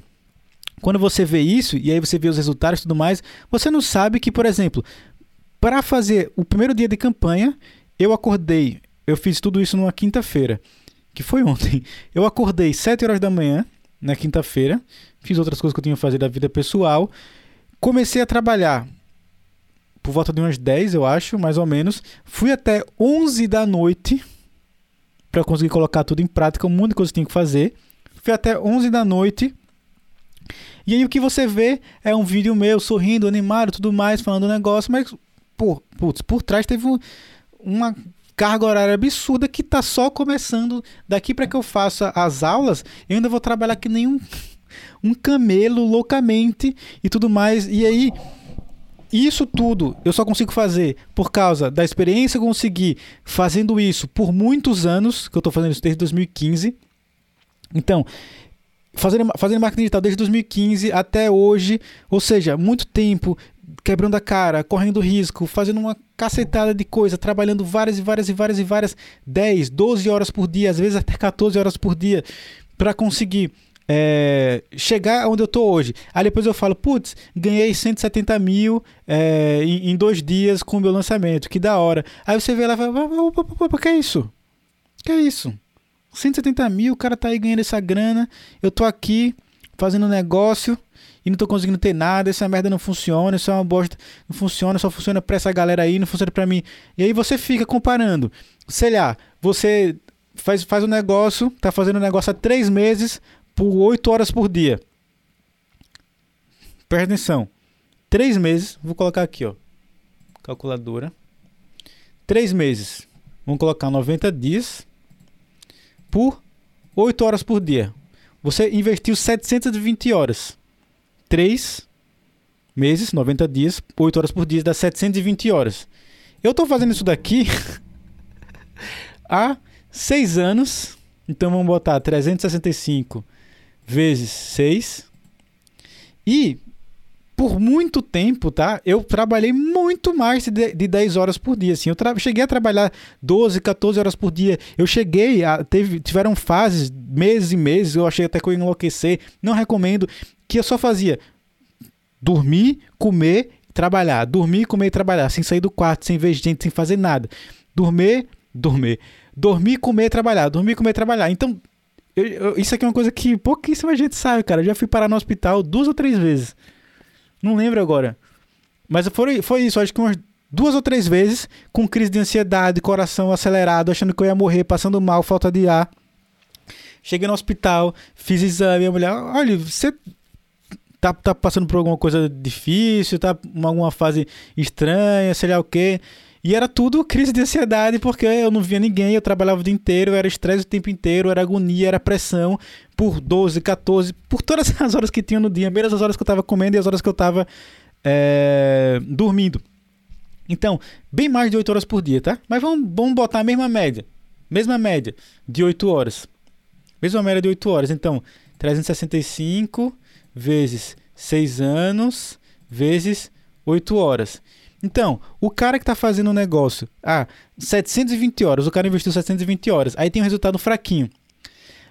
quando você vê isso e aí você vê os resultados e tudo mais, você não sabe que, por exemplo, para fazer o primeiro dia de campanha, eu acordei, eu fiz tudo isso numa quinta-feira, que foi ontem. Eu acordei 7 horas da manhã na quinta-feira, fiz outras coisas que eu tinha que fazer da vida pessoal. Comecei a trabalhar por volta de umas 10, eu acho, mais ou menos. Fui até 11 da noite para conseguir colocar tudo em prática, um monte de coisa que eu tinha que fazer. Fui até 11 da noite. E aí o que você vê é um vídeo meu sorrindo, animado, tudo mais, falando um negócio, mas por, putz, por trás teve um, uma carga horária absurda que tá só começando. Daqui para que eu faça as aulas, eu ainda vou trabalhar que nem um camelo loucamente e tudo mais. E aí, isso tudo eu só consigo fazer por causa da experiência que eu consegui fazendo isso por muitos anos, que eu estou fazendo isso desde 2015. Então, fazendo, fazendo marketing digital desde 2015 até hoje, ou seja, muito tempo quebrando a cara, correndo risco, fazendo uma cacetada de coisa, trabalhando várias e várias e várias e várias 10, 12 horas por dia, às vezes até 14 horas por dia para conseguir é, chegar onde eu tô hoje. Aí depois eu falo, putz, ganhei 170 mil é, em, em, dois dias com o meu lançamento, que da hora. Aí você vê lá e fala, opa, opa, opa, que é isso? Que é isso? 170 mil, o cara tá aí ganhando essa grana, eu tô aqui fazendo negócio e não tô conseguindo ter nada, essa merda não funciona, isso é uma bosta, não funciona, só funciona pra essa galera aí, não funciona pra mim. E aí você fica comparando. Sei lá, você faz, faz um negócio, tá fazendo um negócio há três meses, por 8 horas por dia. Presta atenção. 3 meses, vou colocar aqui, ó. Calculadora. 3 meses. Vamos colocar 90 dias por 8 horas por dia. Você investiu 720 horas. 3 meses, 90 dias, 8 horas por dia dá 720 horas. Eu estou fazendo isso daqui há 6 anos. Então vamos botar 365 vezes 6. E por muito tempo, tá? Eu trabalhei muito mais de, de 10 horas por dia, assim. Eu cheguei a trabalhar 12, 14 horas por dia. Eu cheguei a teve tiveram fases, meses e meses, eu achei até que eu ia enlouquecer. Não recomendo que eu só fazia dormir, comer, trabalhar, dormir, comer e trabalhar, sem sair do quarto, sem ver gente, sem fazer nada. Dormir, dormir. Dormir, comer, trabalhar, dormir, comer, trabalhar. Então, eu, eu, isso aqui é uma coisa que pouquíssima gente sabe, cara. Eu já fui parar no hospital duas ou três vezes. Não lembro agora. Mas foi, foi isso, acho que umas duas ou três vezes, com crise de ansiedade, coração acelerado, achando que eu ia morrer, passando mal, falta de ar. Cheguei no hospital, fiz exame, a mulher, olha, você tá, tá passando por alguma coisa difícil, tá em alguma fase estranha, sei lá o quê. E era tudo crise de ansiedade, porque eu não via ninguém, eu trabalhava o dia inteiro, era estresse o tempo inteiro, era agonia, era pressão, por 12, 14, por todas as horas que tinha no dia, mesmo as horas que eu estava comendo e as horas que eu estava é, dormindo. Então, bem mais de 8 horas por dia, tá? Mas vamos, vamos botar a mesma média. Mesma média de 8 horas. Mesma média de 8 horas. Então, 365 vezes 6 anos vezes 8 horas. Então, o cara que está fazendo um negócio, ah, 720 horas, o cara investiu 720 horas, aí tem um resultado fraquinho.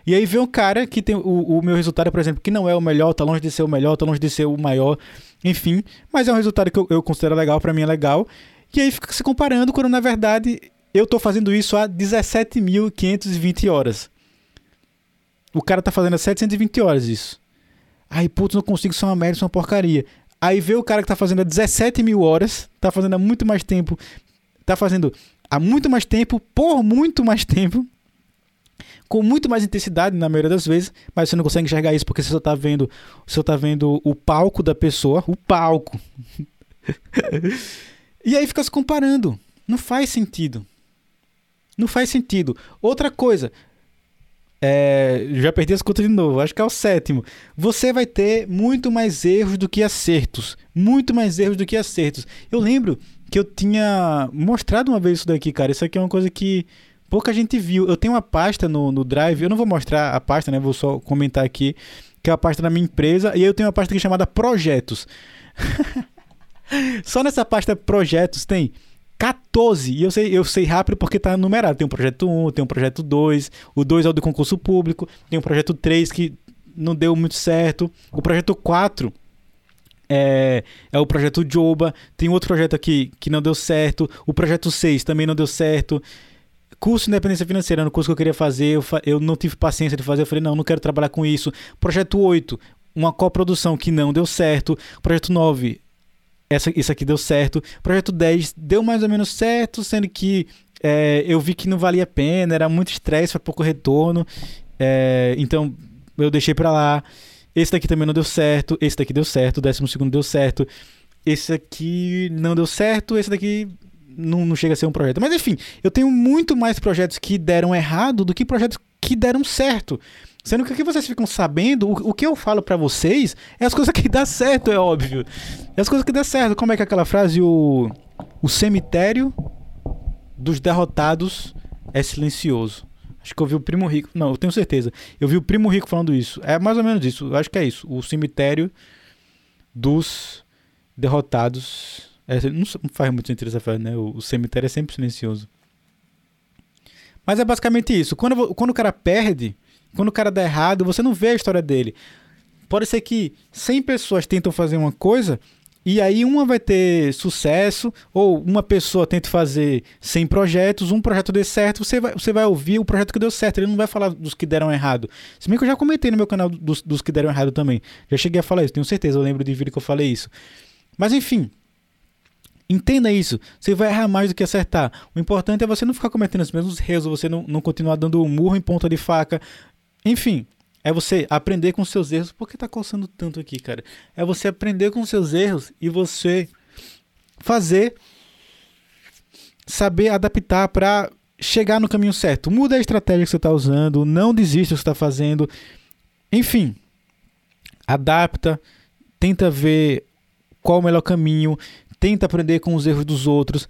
E aí vem um cara que tem o, o meu resultado, por exemplo, que não é o melhor, tá longe de ser o melhor, tá longe de ser o maior, enfim, mas é um resultado que eu, eu considero legal, para mim é legal. E aí fica se comparando quando na verdade eu tô fazendo isso há 17.520 horas. O cara tá fazendo há 720 horas isso. Aí, putz, não consigo, ser uma merda, isso é uma porcaria. Aí vê o cara que tá fazendo há 17 mil horas, tá fazendo há muito mais tempo, tá fazendo há muito mais tempo, por muito mais tempo, com muito mais intensidade na maioria das vezes, mas você não consegue enxergar isso porque você só tá vendo, só tá vendo o palco da pessoa, o palco. e aí fica se comparando. Não faz sentido. Não faz sentido. Outra coisa, é, já perdi as contas de novo, acho que é o sétimo. Você vai ter muito mais erros do que acertos. Muito mais erros do que acertos. Eu lembro que eu tinha mostrado uma vez isso daqui, cara. Isso aqui é uma coisa que pouca gente viu. Eu tenho uma pasta no, no Drive, eu não vou mostrar a pasta, né? Vou só comentar aqui, que é a pasta da minha empresa. E eu tenho uma pasta aqui chamada Projetos. só nessa pasta Projetos tem 14. E eu sei, eu sei rápido porque tá numerado. Tem um projeto 1, tem um projeto 2. O 2 é o do concurso público. Tem um projeto 3 que não deu muito certo. O projeto 4 é, é o projeto Joba. Tem outro projeto aqui que não deu certo. O projeto 6 também não deu certo. Curso de independência financeira, no curso que eu queria fazer, eu, eu não tive paciência de fazer. Eu falei, não, não quero trabalhar com isso. Projeto 8, uma coprodução que não deu certo. Projeto 9, essa, isso aqui deu certo. Projeto 10 deu mais ou menos certo, sendo que é, eu vi que não valia a pena, era muito estresse, foi pouco retorno. É, então eu deixei para lá. Esse daqui também não deu certo, esse daqui deu certo, o décimo segundo deu certo. Esse aqui não deu certo, esse daqui não, não chega a ser um projeto. Mas enfim, eu tenho muito mais projetos que deram errado do que projetos que deram certo. Sendo que o que vocês ficam sabendo, o, o que eu falo para vocês é as coisas que dá certo, é óbvio. É as coisas que dá certo. Como é que é aquela frase? O, o cemitério dos derrotados é silencioso. Acho que eu vi o Primo Rico. Não, eu tenho certeza. Eu vi o Primo Rico falando isso. É mais ou menos isso. Eu acho que é isso. O cemitério dos derrotados. É, não faz muito sentido essa frase, né? O, o, cemitério é sempre silencioso. Mas é basicamente isso. Quando, quando o cara perde, quando o cara dá errado, você não vê a história dele. Pode ser que 100 pessoas tentam fazer uma coisa e aí uma vai ter sucesso, ou uma pessoa tenta fazer 100 projetos, um projeto dê certo, você vai, você vai ouvir o projeto que deu certo, ele não vai falar dos que deram errado. Se bem que eu já comentei no meu canal dos, dos que deram errado também. Já cheguei a falar isso, tenho certeza, eu lembro de vídeo que eu falei isso. Mas enfim, Entenda isso. Você vai errar mais do que acertar. O importante é você não ficar cometendo os mesmos erros, você não, não continuar dando um murro em ponta de faca. Enfim, é você aprender com seus erros. Por que tá coçando tanto aqui, cara? É você aprender com seus erros e você fazer, saber adaptar para chegar no caminho certo. Muda a estratégia que você está usando, não desista do que está fazendo. Enfim, adapta, tenta ver qual o melhor caminho, tenta aprender com os erros dos outros,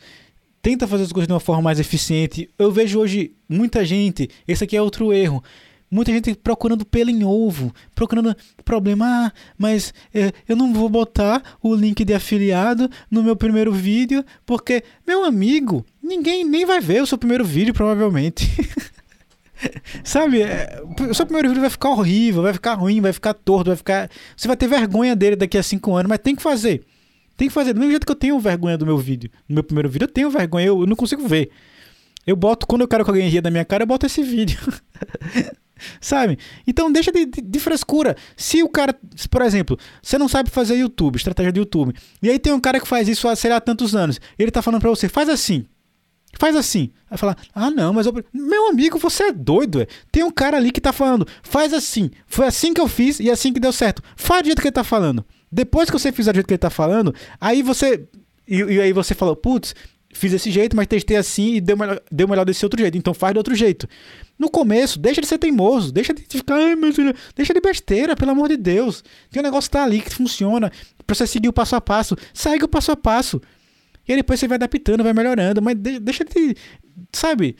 tenta fazer as coisas de uma forma mais eficiente. Eu vejo hoje muita gente, esse aqui é outro erro Muita gente procurando pelo em ovo, procurando problema. Ah, mas é, eu não vou botar o link de afiliado no meu primeiro vídeo, porque, meu amigo, ninguém nem vai ver o seu primeiro vídeo, provavelmente. Sabe, é, o seu primeiro vídeo vai ficar horrível, vai ficar ruim, vai ficar torto, vai ficar. Você vai ter vergonha dele daqui a cinco anos, mas tem que fazer. Tem que fazer. Do mesmo jeito que eu tenho vergonha do meu vídeo, no meu primeiro vídeo, eu tenho vergonha, eu, eu não consigo ver. Eu boto, quando eu quero que alguém ria da minha cara, eu boto esse vídeo. Sabe? Então deixa de, de, de, frescura. Se o cara, por exemplo, você não sabe fazer YouTube, estratégia de YouTube, e aí tem um cara que faz isso há, sei lá, tantos anos, ele tá falando pra você, faz assim. Faz assim. Aí fala, ah não, mas eu... meu amigo, você é doido, é? Tem um cara ali que tá falando, faz assim. Foi assim que eu fiz e é assim que deu certo. Faz do jeito que ele tá falando. Depois que você fizer do jeito que ele tá falando, aí você. E, e aí você falou, putz, fiz desse jeito, mas testei assim e deu melhor, deu melhor desse outro jeito. Então faz de outro jeito. No começo, deixa de ser teimoso, deixa de ficar, ai meu deixa de besteira, pelo amor de Deus. Tem um negócio que tá ali que funciona, pra você seguir o passo a passo. Segue o passo a passo. E aí depois você vai adaptando, vai melhorando, mas deixa de. Sabe?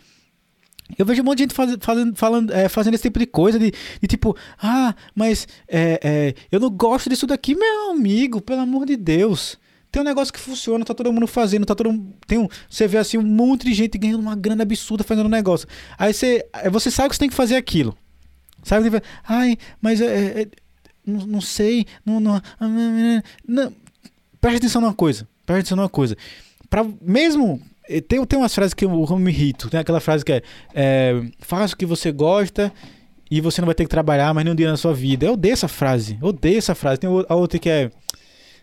Eu vejo um monte de gente faz, fazendo, falando, é, fazendo esse tipo de coisa, de, de tipo, ah, mas é, é, eu não gosto disso daqui, meu amigo, pelo amor de Deus. Tem um negócio que funciona, tá todo mundo fazendo, tá todo tem um, você vê assim um monte de gente ganhando uma grana absurda fazendo um negócio. Aí você, você sabe que você tem que fazer aquilo. Sabe? Ai, mas é, é, é não, não, sei, não, não, não, preste atenção numa coisa. Preste atenção numa coisa. Para mesmo tem, tem umas frases que eu, eu me irrito. Tem aquela frase que é, é faça o que você gosta e você não vai ter que trabalhar mais nenhum dia na sua vida. Eu odeio essa frase. Eu odeio essa frase. Tem a outra que é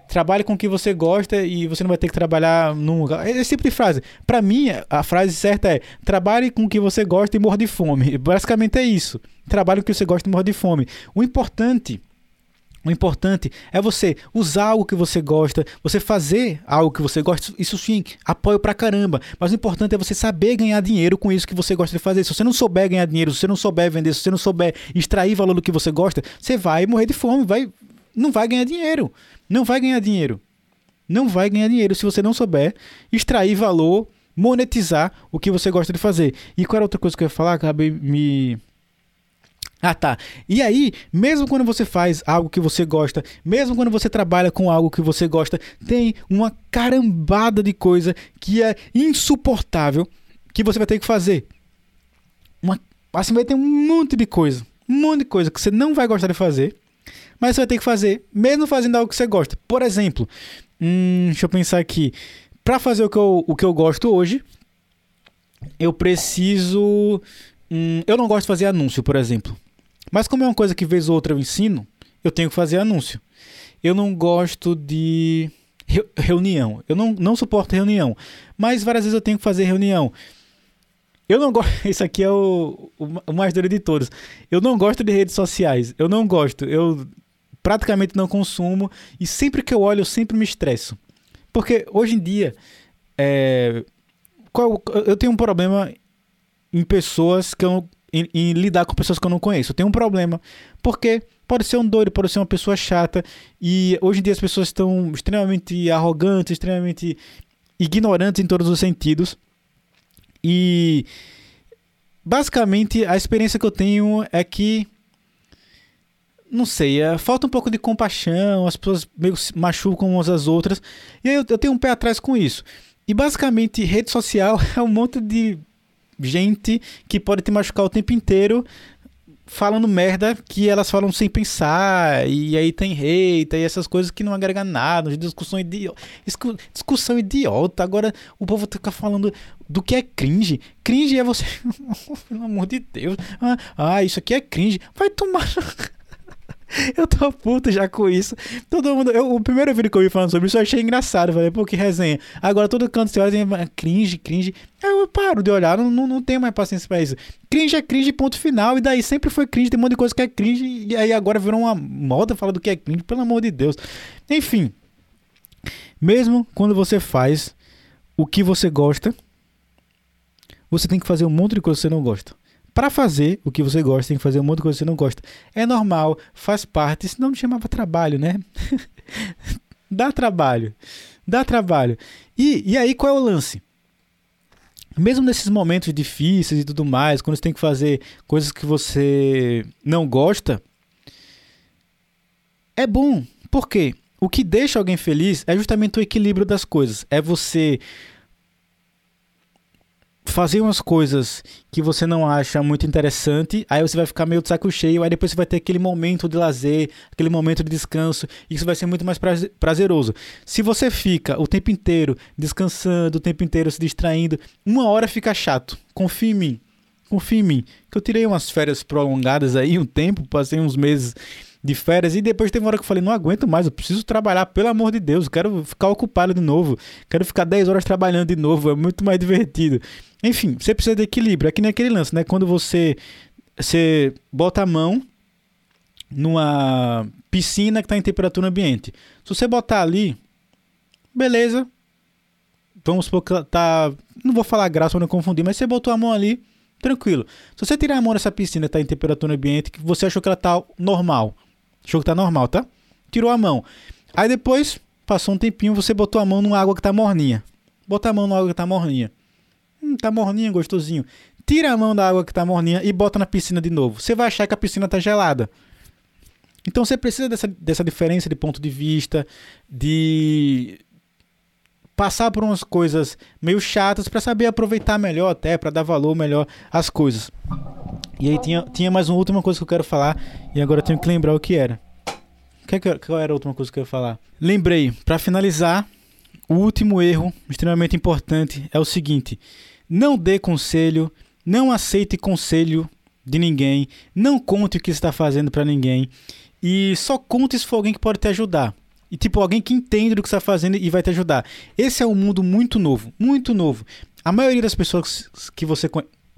trabalhe com o que você gosta e você não vai ter que trabalhar num lugar. Esse tipo de frase. Para mim, a frase certa é: trabalhe com o que você gosta e morra de fome. Basicamente é isso. Trabalhe com o que você gosta e morra de fome. O importante. O importante é você usar algo que você gosta, você fazer algo que você gosta. Isso sim, apoio pra caramba. Mas o importante é você saber ganhar dinheiro com isso que você gosta de fazer. Se você não souber ganhar dinheiro, se você não souber vender, se você não souber extrair valor do que você gosta, você vai morrer de fome, vai, não vai ganhar dinheiro. Não vai ganhar dinheiro. Não vai ganhar dinheiro se você não souber extrair valor, monetizar o que você gosta de fazer. E qual era outra coisa que eu ia falar? Acabei me. Ah, tá. E aí, mesmo quando você faz algo que você gosta, mesmo quando você trabalha com algo que você gosta, tem uma carambada de coisa que é insuportável que você vai ter que fazer. Uma, assim vai ter um monte de coisa, um monte de coisa que você não vai gostar de fazer mas você vai ter que fazer, mesmo fazendo algo que você gosta. Por exemplo, hum, deixa eu pensar aqui. Para fazer o que, eu, o que eu gosto hoje, eu preciso. Hum, eu não gosto de fazer anúncio, por exemplo. Mas como é uma coisa que vez ou outra eu ensino, eu tenho que fazer anúncio. Eu não gosto de reunião. Eu não, não suporto reunião. Mas várias vezes eu tenho que fazer reunião. Eu não gosto. Isso aqui é o, o, mais duro de todos. Eu não gosto de redes sociais. Eu não gosto. Eu praticamente não consumo e sempre que eu olho eu sempre me estresso. Porque hoje em dia é, qual, eu tenho um problema em pessoas que eu em, em, lidar com pessoas que eu não conheço. Eu tenho um problema porque pode ser um doido, pode ser uma pessoa chata e hoje em dia as pessoas estão extremamente arrogantes, extremamente ignorantes em todos os sentidos. E basicamente a experiência que eu tenho é que não sei, é, falta um pouco de compaixão, as pessoas meio se machucam umas às outras, e eu, eu tenho um pé atrás com isso. E basicamente, rede social é um monte de gente que pode te machucar o tempo inteiro falando merda que elas falam sem pensar, e aí tem hate, e essas coisas que não agregam nada, discussão, idi discussão idiota. Agora o povo fica falando do que é cringe. Cringe é você. Pelo amor de Deus. Ah, ah, isso aqui é cringe. Vai tomar. Eu tô puto já com isso. Todo mundo. Eu, o primeiro vídeo que eu vi falando sobre isso eu achei engraçado. Falei, pô, que resenha. Agora todo canto você olha e cringe, cringe. Aí eu paro de olhar, não, não, não tenho mais paciência pra isso. Cringe é cringe, ponto final. E daí sempre foi cringe, tem um monte de coisa que é cringe. E aí agora virou uma moda falar do que é cringe, pelo amor de Deus. Enfim. Mesmo quando você faz o que você gosta, você tem que fazer um monte de coisa que você não gosta para fazer o que você gosta, tem que fazer um monte de coisa que você não gosta. É normal, faz parte, senão não chamava trabalho, né? dá trabalho, dá trabalho. E, e aí qual é o lance? Mesmo nesses momentos difíceis e tudo mais, quando você tem que fazer coisas que você não gosta, é bom. Por quê? O que deixa alguém feliz é justamente o equilíbrio das coisas. É você fazer umas coisas que você não acha muito interessante, aí você vai ficar meio de saco cheio, aí depois você vai ter aquele momento de lazer, aquele momento de descanso, e isso vai ser muito mais prazeroso. Se você fica o tempo inteiro descansando, o tempo inteiro se distraindo, uma hora fica chato. Confia em mim. Confia em mim. Que eu tirei umas férias prolongadas aí, um tempo, passei uns meses de férias e depois teve uma hora que eu falei, não aguento mais, eu preciso trabalhar, pelo amor de Deus, quero ficar ocupado de novo, quero ficar 10 horas trabalhando de novo, é muito mais divertido. Enfim, você precisa de equilíbrio. Aqui naquele lance, né? Quando você, você bota a mão numa piscina que está em temperatura ambiente. Se você botar ali, beleza. Vamos supor que tá. Não vou falar graça para não confundir, mas você botou a mão ali, tranquilo. Se você tirar a mão dessa piscina está em temperatura ambiente, que você achou que ela tá normal. Achou que tá normal, tá? Tirou a mão. Aí depois, passou um tempinho, você botou a mão numa água que tá morninha. Bota a mão numa água que tá morninha. Hum, tá morninha, gostosinho. Tira a mão da água que tá morninha e bota na piscina de novo. Você vai achar que a piscina tá gelada. Então você precisa dessa, dessa diferença de ponto de vista, de passar por umas coisas meio chatas para saber aproveitar melhor até, para dar valor melhor às coisas. E aí tinha, tinha mais uma última coisa que eu quero falar e agora eu tenho que lembrar o que era. Que, qual era a última coisa que eu ia falar? Lembrei, para finalizar, o último erro extremamente importante é o seguinte: não dê conselho, não aceite conselho de ninguém, não conte o que está fazendo para ninguém e só conte se for alguém que pode te ajudar. E tipo, alguém que entende do que está fazendo e vai te ajudar. Esse é um mundo muito novo, muito novo. A maioria das pessoas que você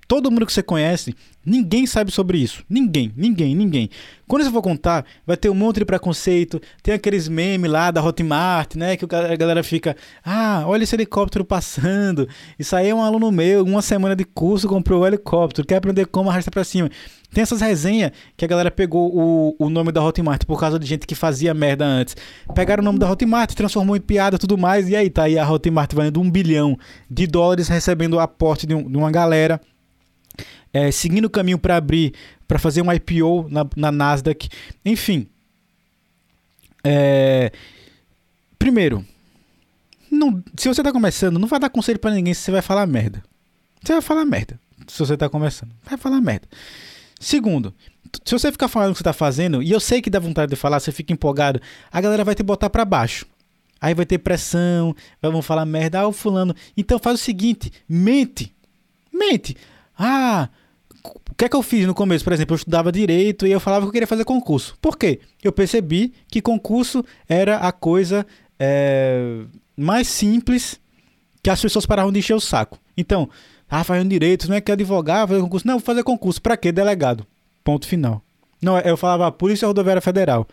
todo mundo que você conhece, ninguém sabe sobre isso. Ninguém, ninguém, ninguém. Quando você for contar, vai ter um monte de preconceito. Tem aqueles memes lá da Hotmart, né? Que a galera fica, ah, olha esse helicóptero passando. Isso aí é um aluno meu, uma semana de curso, comprou o helicóptero, quer aprender como arrasta pra cima. Tem essas resenhas que a galera pegou o, o nome da Hotmart por causa de gente que fazia merda antes. Pegaram o nome da Hotmart, transformou em piada tudo mais, e aí tá aí a Hotmart valendo um bilhão de dólares, recebendo o aporte de, um, de uma galera é, seguindo o caminho para abrir, para fazer um IPO na, na Nasdaq, enfim. É, primeiro, não, se você está começando, não vai dar conselho para ninguém se você vai falar merda. Você vai falar merda. Se você está começando, vai falar merda. Segundo, se você ficar falando o que você está fazendo, e eu sei que dá vontade de falar, você fica empolgado, a galera vai te botar para baixo. Aí vai ter pressão, vão falar merda, ah, o fulano. Então faz o seguinte, mente. Mente. Ah, o que é que eu fiz no começo? Por exemplo, eu estudava direito e eu falava que eu queria fazer concurso. Por quê? Eu percebi que concurso era a coisa é, mais simples que as pessoas paravam de encher o saco. Então, ah, fazendo direito, não é que advogar, fazer concurso. Não, vou fazer concurso. Pra quê? Delegado. Ponto final. Não, eu falava Polícia Rodoviária Federal.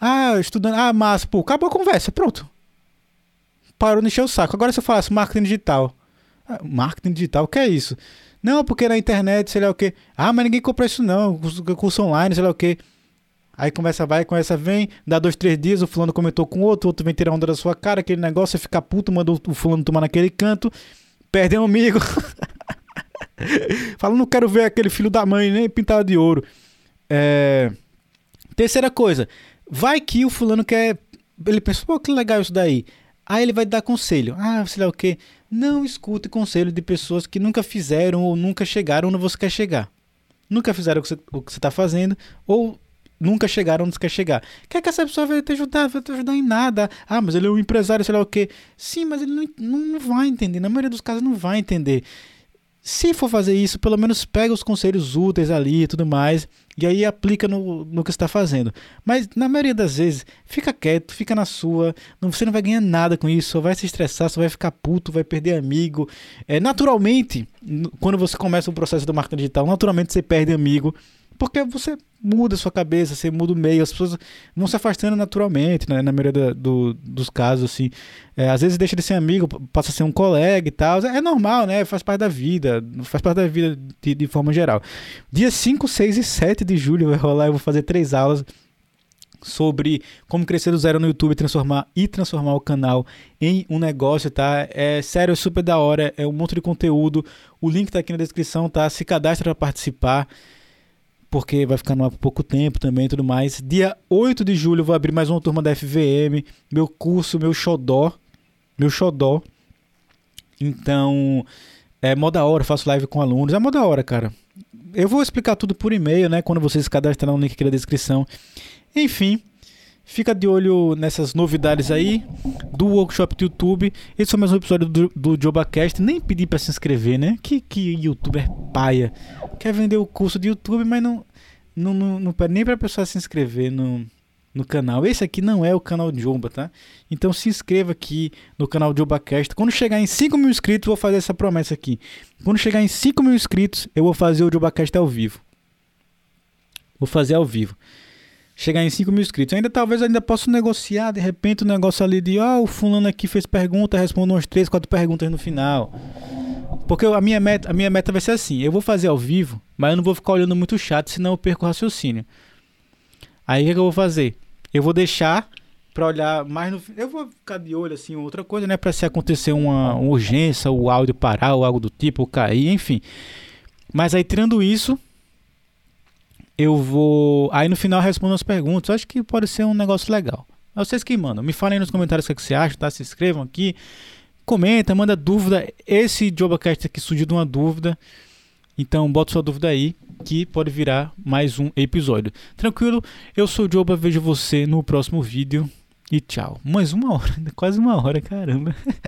Ah, estudando. Ah, mas, pô, acabou a conversa. Pronto. Parou de encher o saco. Agora se eu falasse marketing digital. Ah, marketing digital, o que é isso? Não, porque na internet, sei lá o quê. Ah, mas ninguém compra isso não, curso online, sei lá o quê. Aí conversa vai, conversa vem, dá dois, três dias, o fulano comentou com outro, outro vem tirar onda da sua cara, aquele negócio, você fica puto, manda o fulano tomar naquele canto, perde um amigo. Fala, não quero ver aquele filho da mãe nem pintado de ouro. É... Terceira coisa, vai que o fulano quer. Ele pensa, pô, que legal isso daí. Aí ele vai dar conselho. Ah, sei lá o quê. Não escute conselho de pessoas que nunca fizeram ou nunca chegaram onde você quer chegar. nunca fizeram o que você está fazendo, ou nunca chegaram onde você quer chegar. Quer que essa pessoa vai te ajudar? Vai te ajudar em nada. Ah, mas ele é um empresário, sei lá o quê. Sim, mas ele não, não vai entender. Na maioria dos casos, não vai entender. Se for fazer isso, pelo menos pega os conselhos úteis ali e tudo mais, e aí aplica no, no que está fazendo. Mas na maioria das vezes, fica quieto, fica na sua, não, você não vai ganhar nada com isso, só vai se estressar, só vai ficar puto, vai perder amigo. É, naturalmente, quando você começa o processo do marketing digital, naturalmente você perde amigo, porque você muda a sua cabeça, você muda o meio, as pessoas vão se afastando naturalmente, né? na maioria do, dos casos, assim. É, às vezes deixa de ser amigo, passa a ser um colega e tal. É normal, né? Faz parte da vida, faz parte da vida de, de forma geral. Dia 5, 6 e 7 de julho vai rolar, eu vou fazer três aulas sobre como crescer do zero no YouTube transformar e transformar o canal em um negócio, tá? É sério, é super da hora, é um monte de conteúdo. O link tá aqui na descrição, tá? Se cadastra para participar porque vai ficar no ar por pouco tempo também e tudo mais. Dia 8 de julho eu vou abrir mais uma turma da FVM, meu curso, meu xodó, meu xodó. Então, é mó da hora, faço live com alunos, é mó da hora, cara. Eu vou explicar tudo por e-mail, né, quando vocês se cadrarem no link aqui na descrição. Enfim, Fica de olho nessas novidades aí do workshop do YouTube. Esse foi mais um episódio do, do JobaCast. Nem pedi para se inscrever, né? Que, que youtuber paia. Quer vender o curso de YouTube, mas não, não, não, não pede nem para a pessoa se inscrever no, no canal. Esse aqui não é o canal Jomba, tá? Então se inscreva aqui no canal JobaCast. Quando chegar em 5 mil inscritos, vou fazer essa promessa aqui. Quando chegar em 5 mil inscritos, eu vou fazer o JobaCast ao vivo. Vou fazer ao vivo chegar em 5 mil inscritos. Ainda talvez ainda possa negociar, de repente, o um negócio ali de, ó, oh, o fulano aqui fez pergunta, responde umas 3, 4 perguntas no final. Porque a minha, meta, a minha meta vai ser assim, eu vou fazer ao vivo, mas eu não vou ficar olhando muito chato, senão eu perco o raciocínio. Aí o que, é eu vou fazer? Eu vou deixar para olhar mais no eu vou ficar de olho assim outra coisa né para se acontecer uma, uma urgência o áudio parar ou algo do tipo ou cair enfim mas aí tirando isso eu vou. Aí no final eu respondo as perguntas. Acho que pode ser um negócio legal. É vocês que mandam. Me falem nos comentários o que, é que você acha, tá? Se inscrevam aqui. Comenta, manda dúvida. Esse JobaCast aqui surgiu de uma dúvida. Então bota sua dúvida aí que pode virar mais um episódio. Tranquilo? Eu sou o Joba, vejo você no próximo vídeo e tchau. Mais uma hora, quase uma hora, caramba.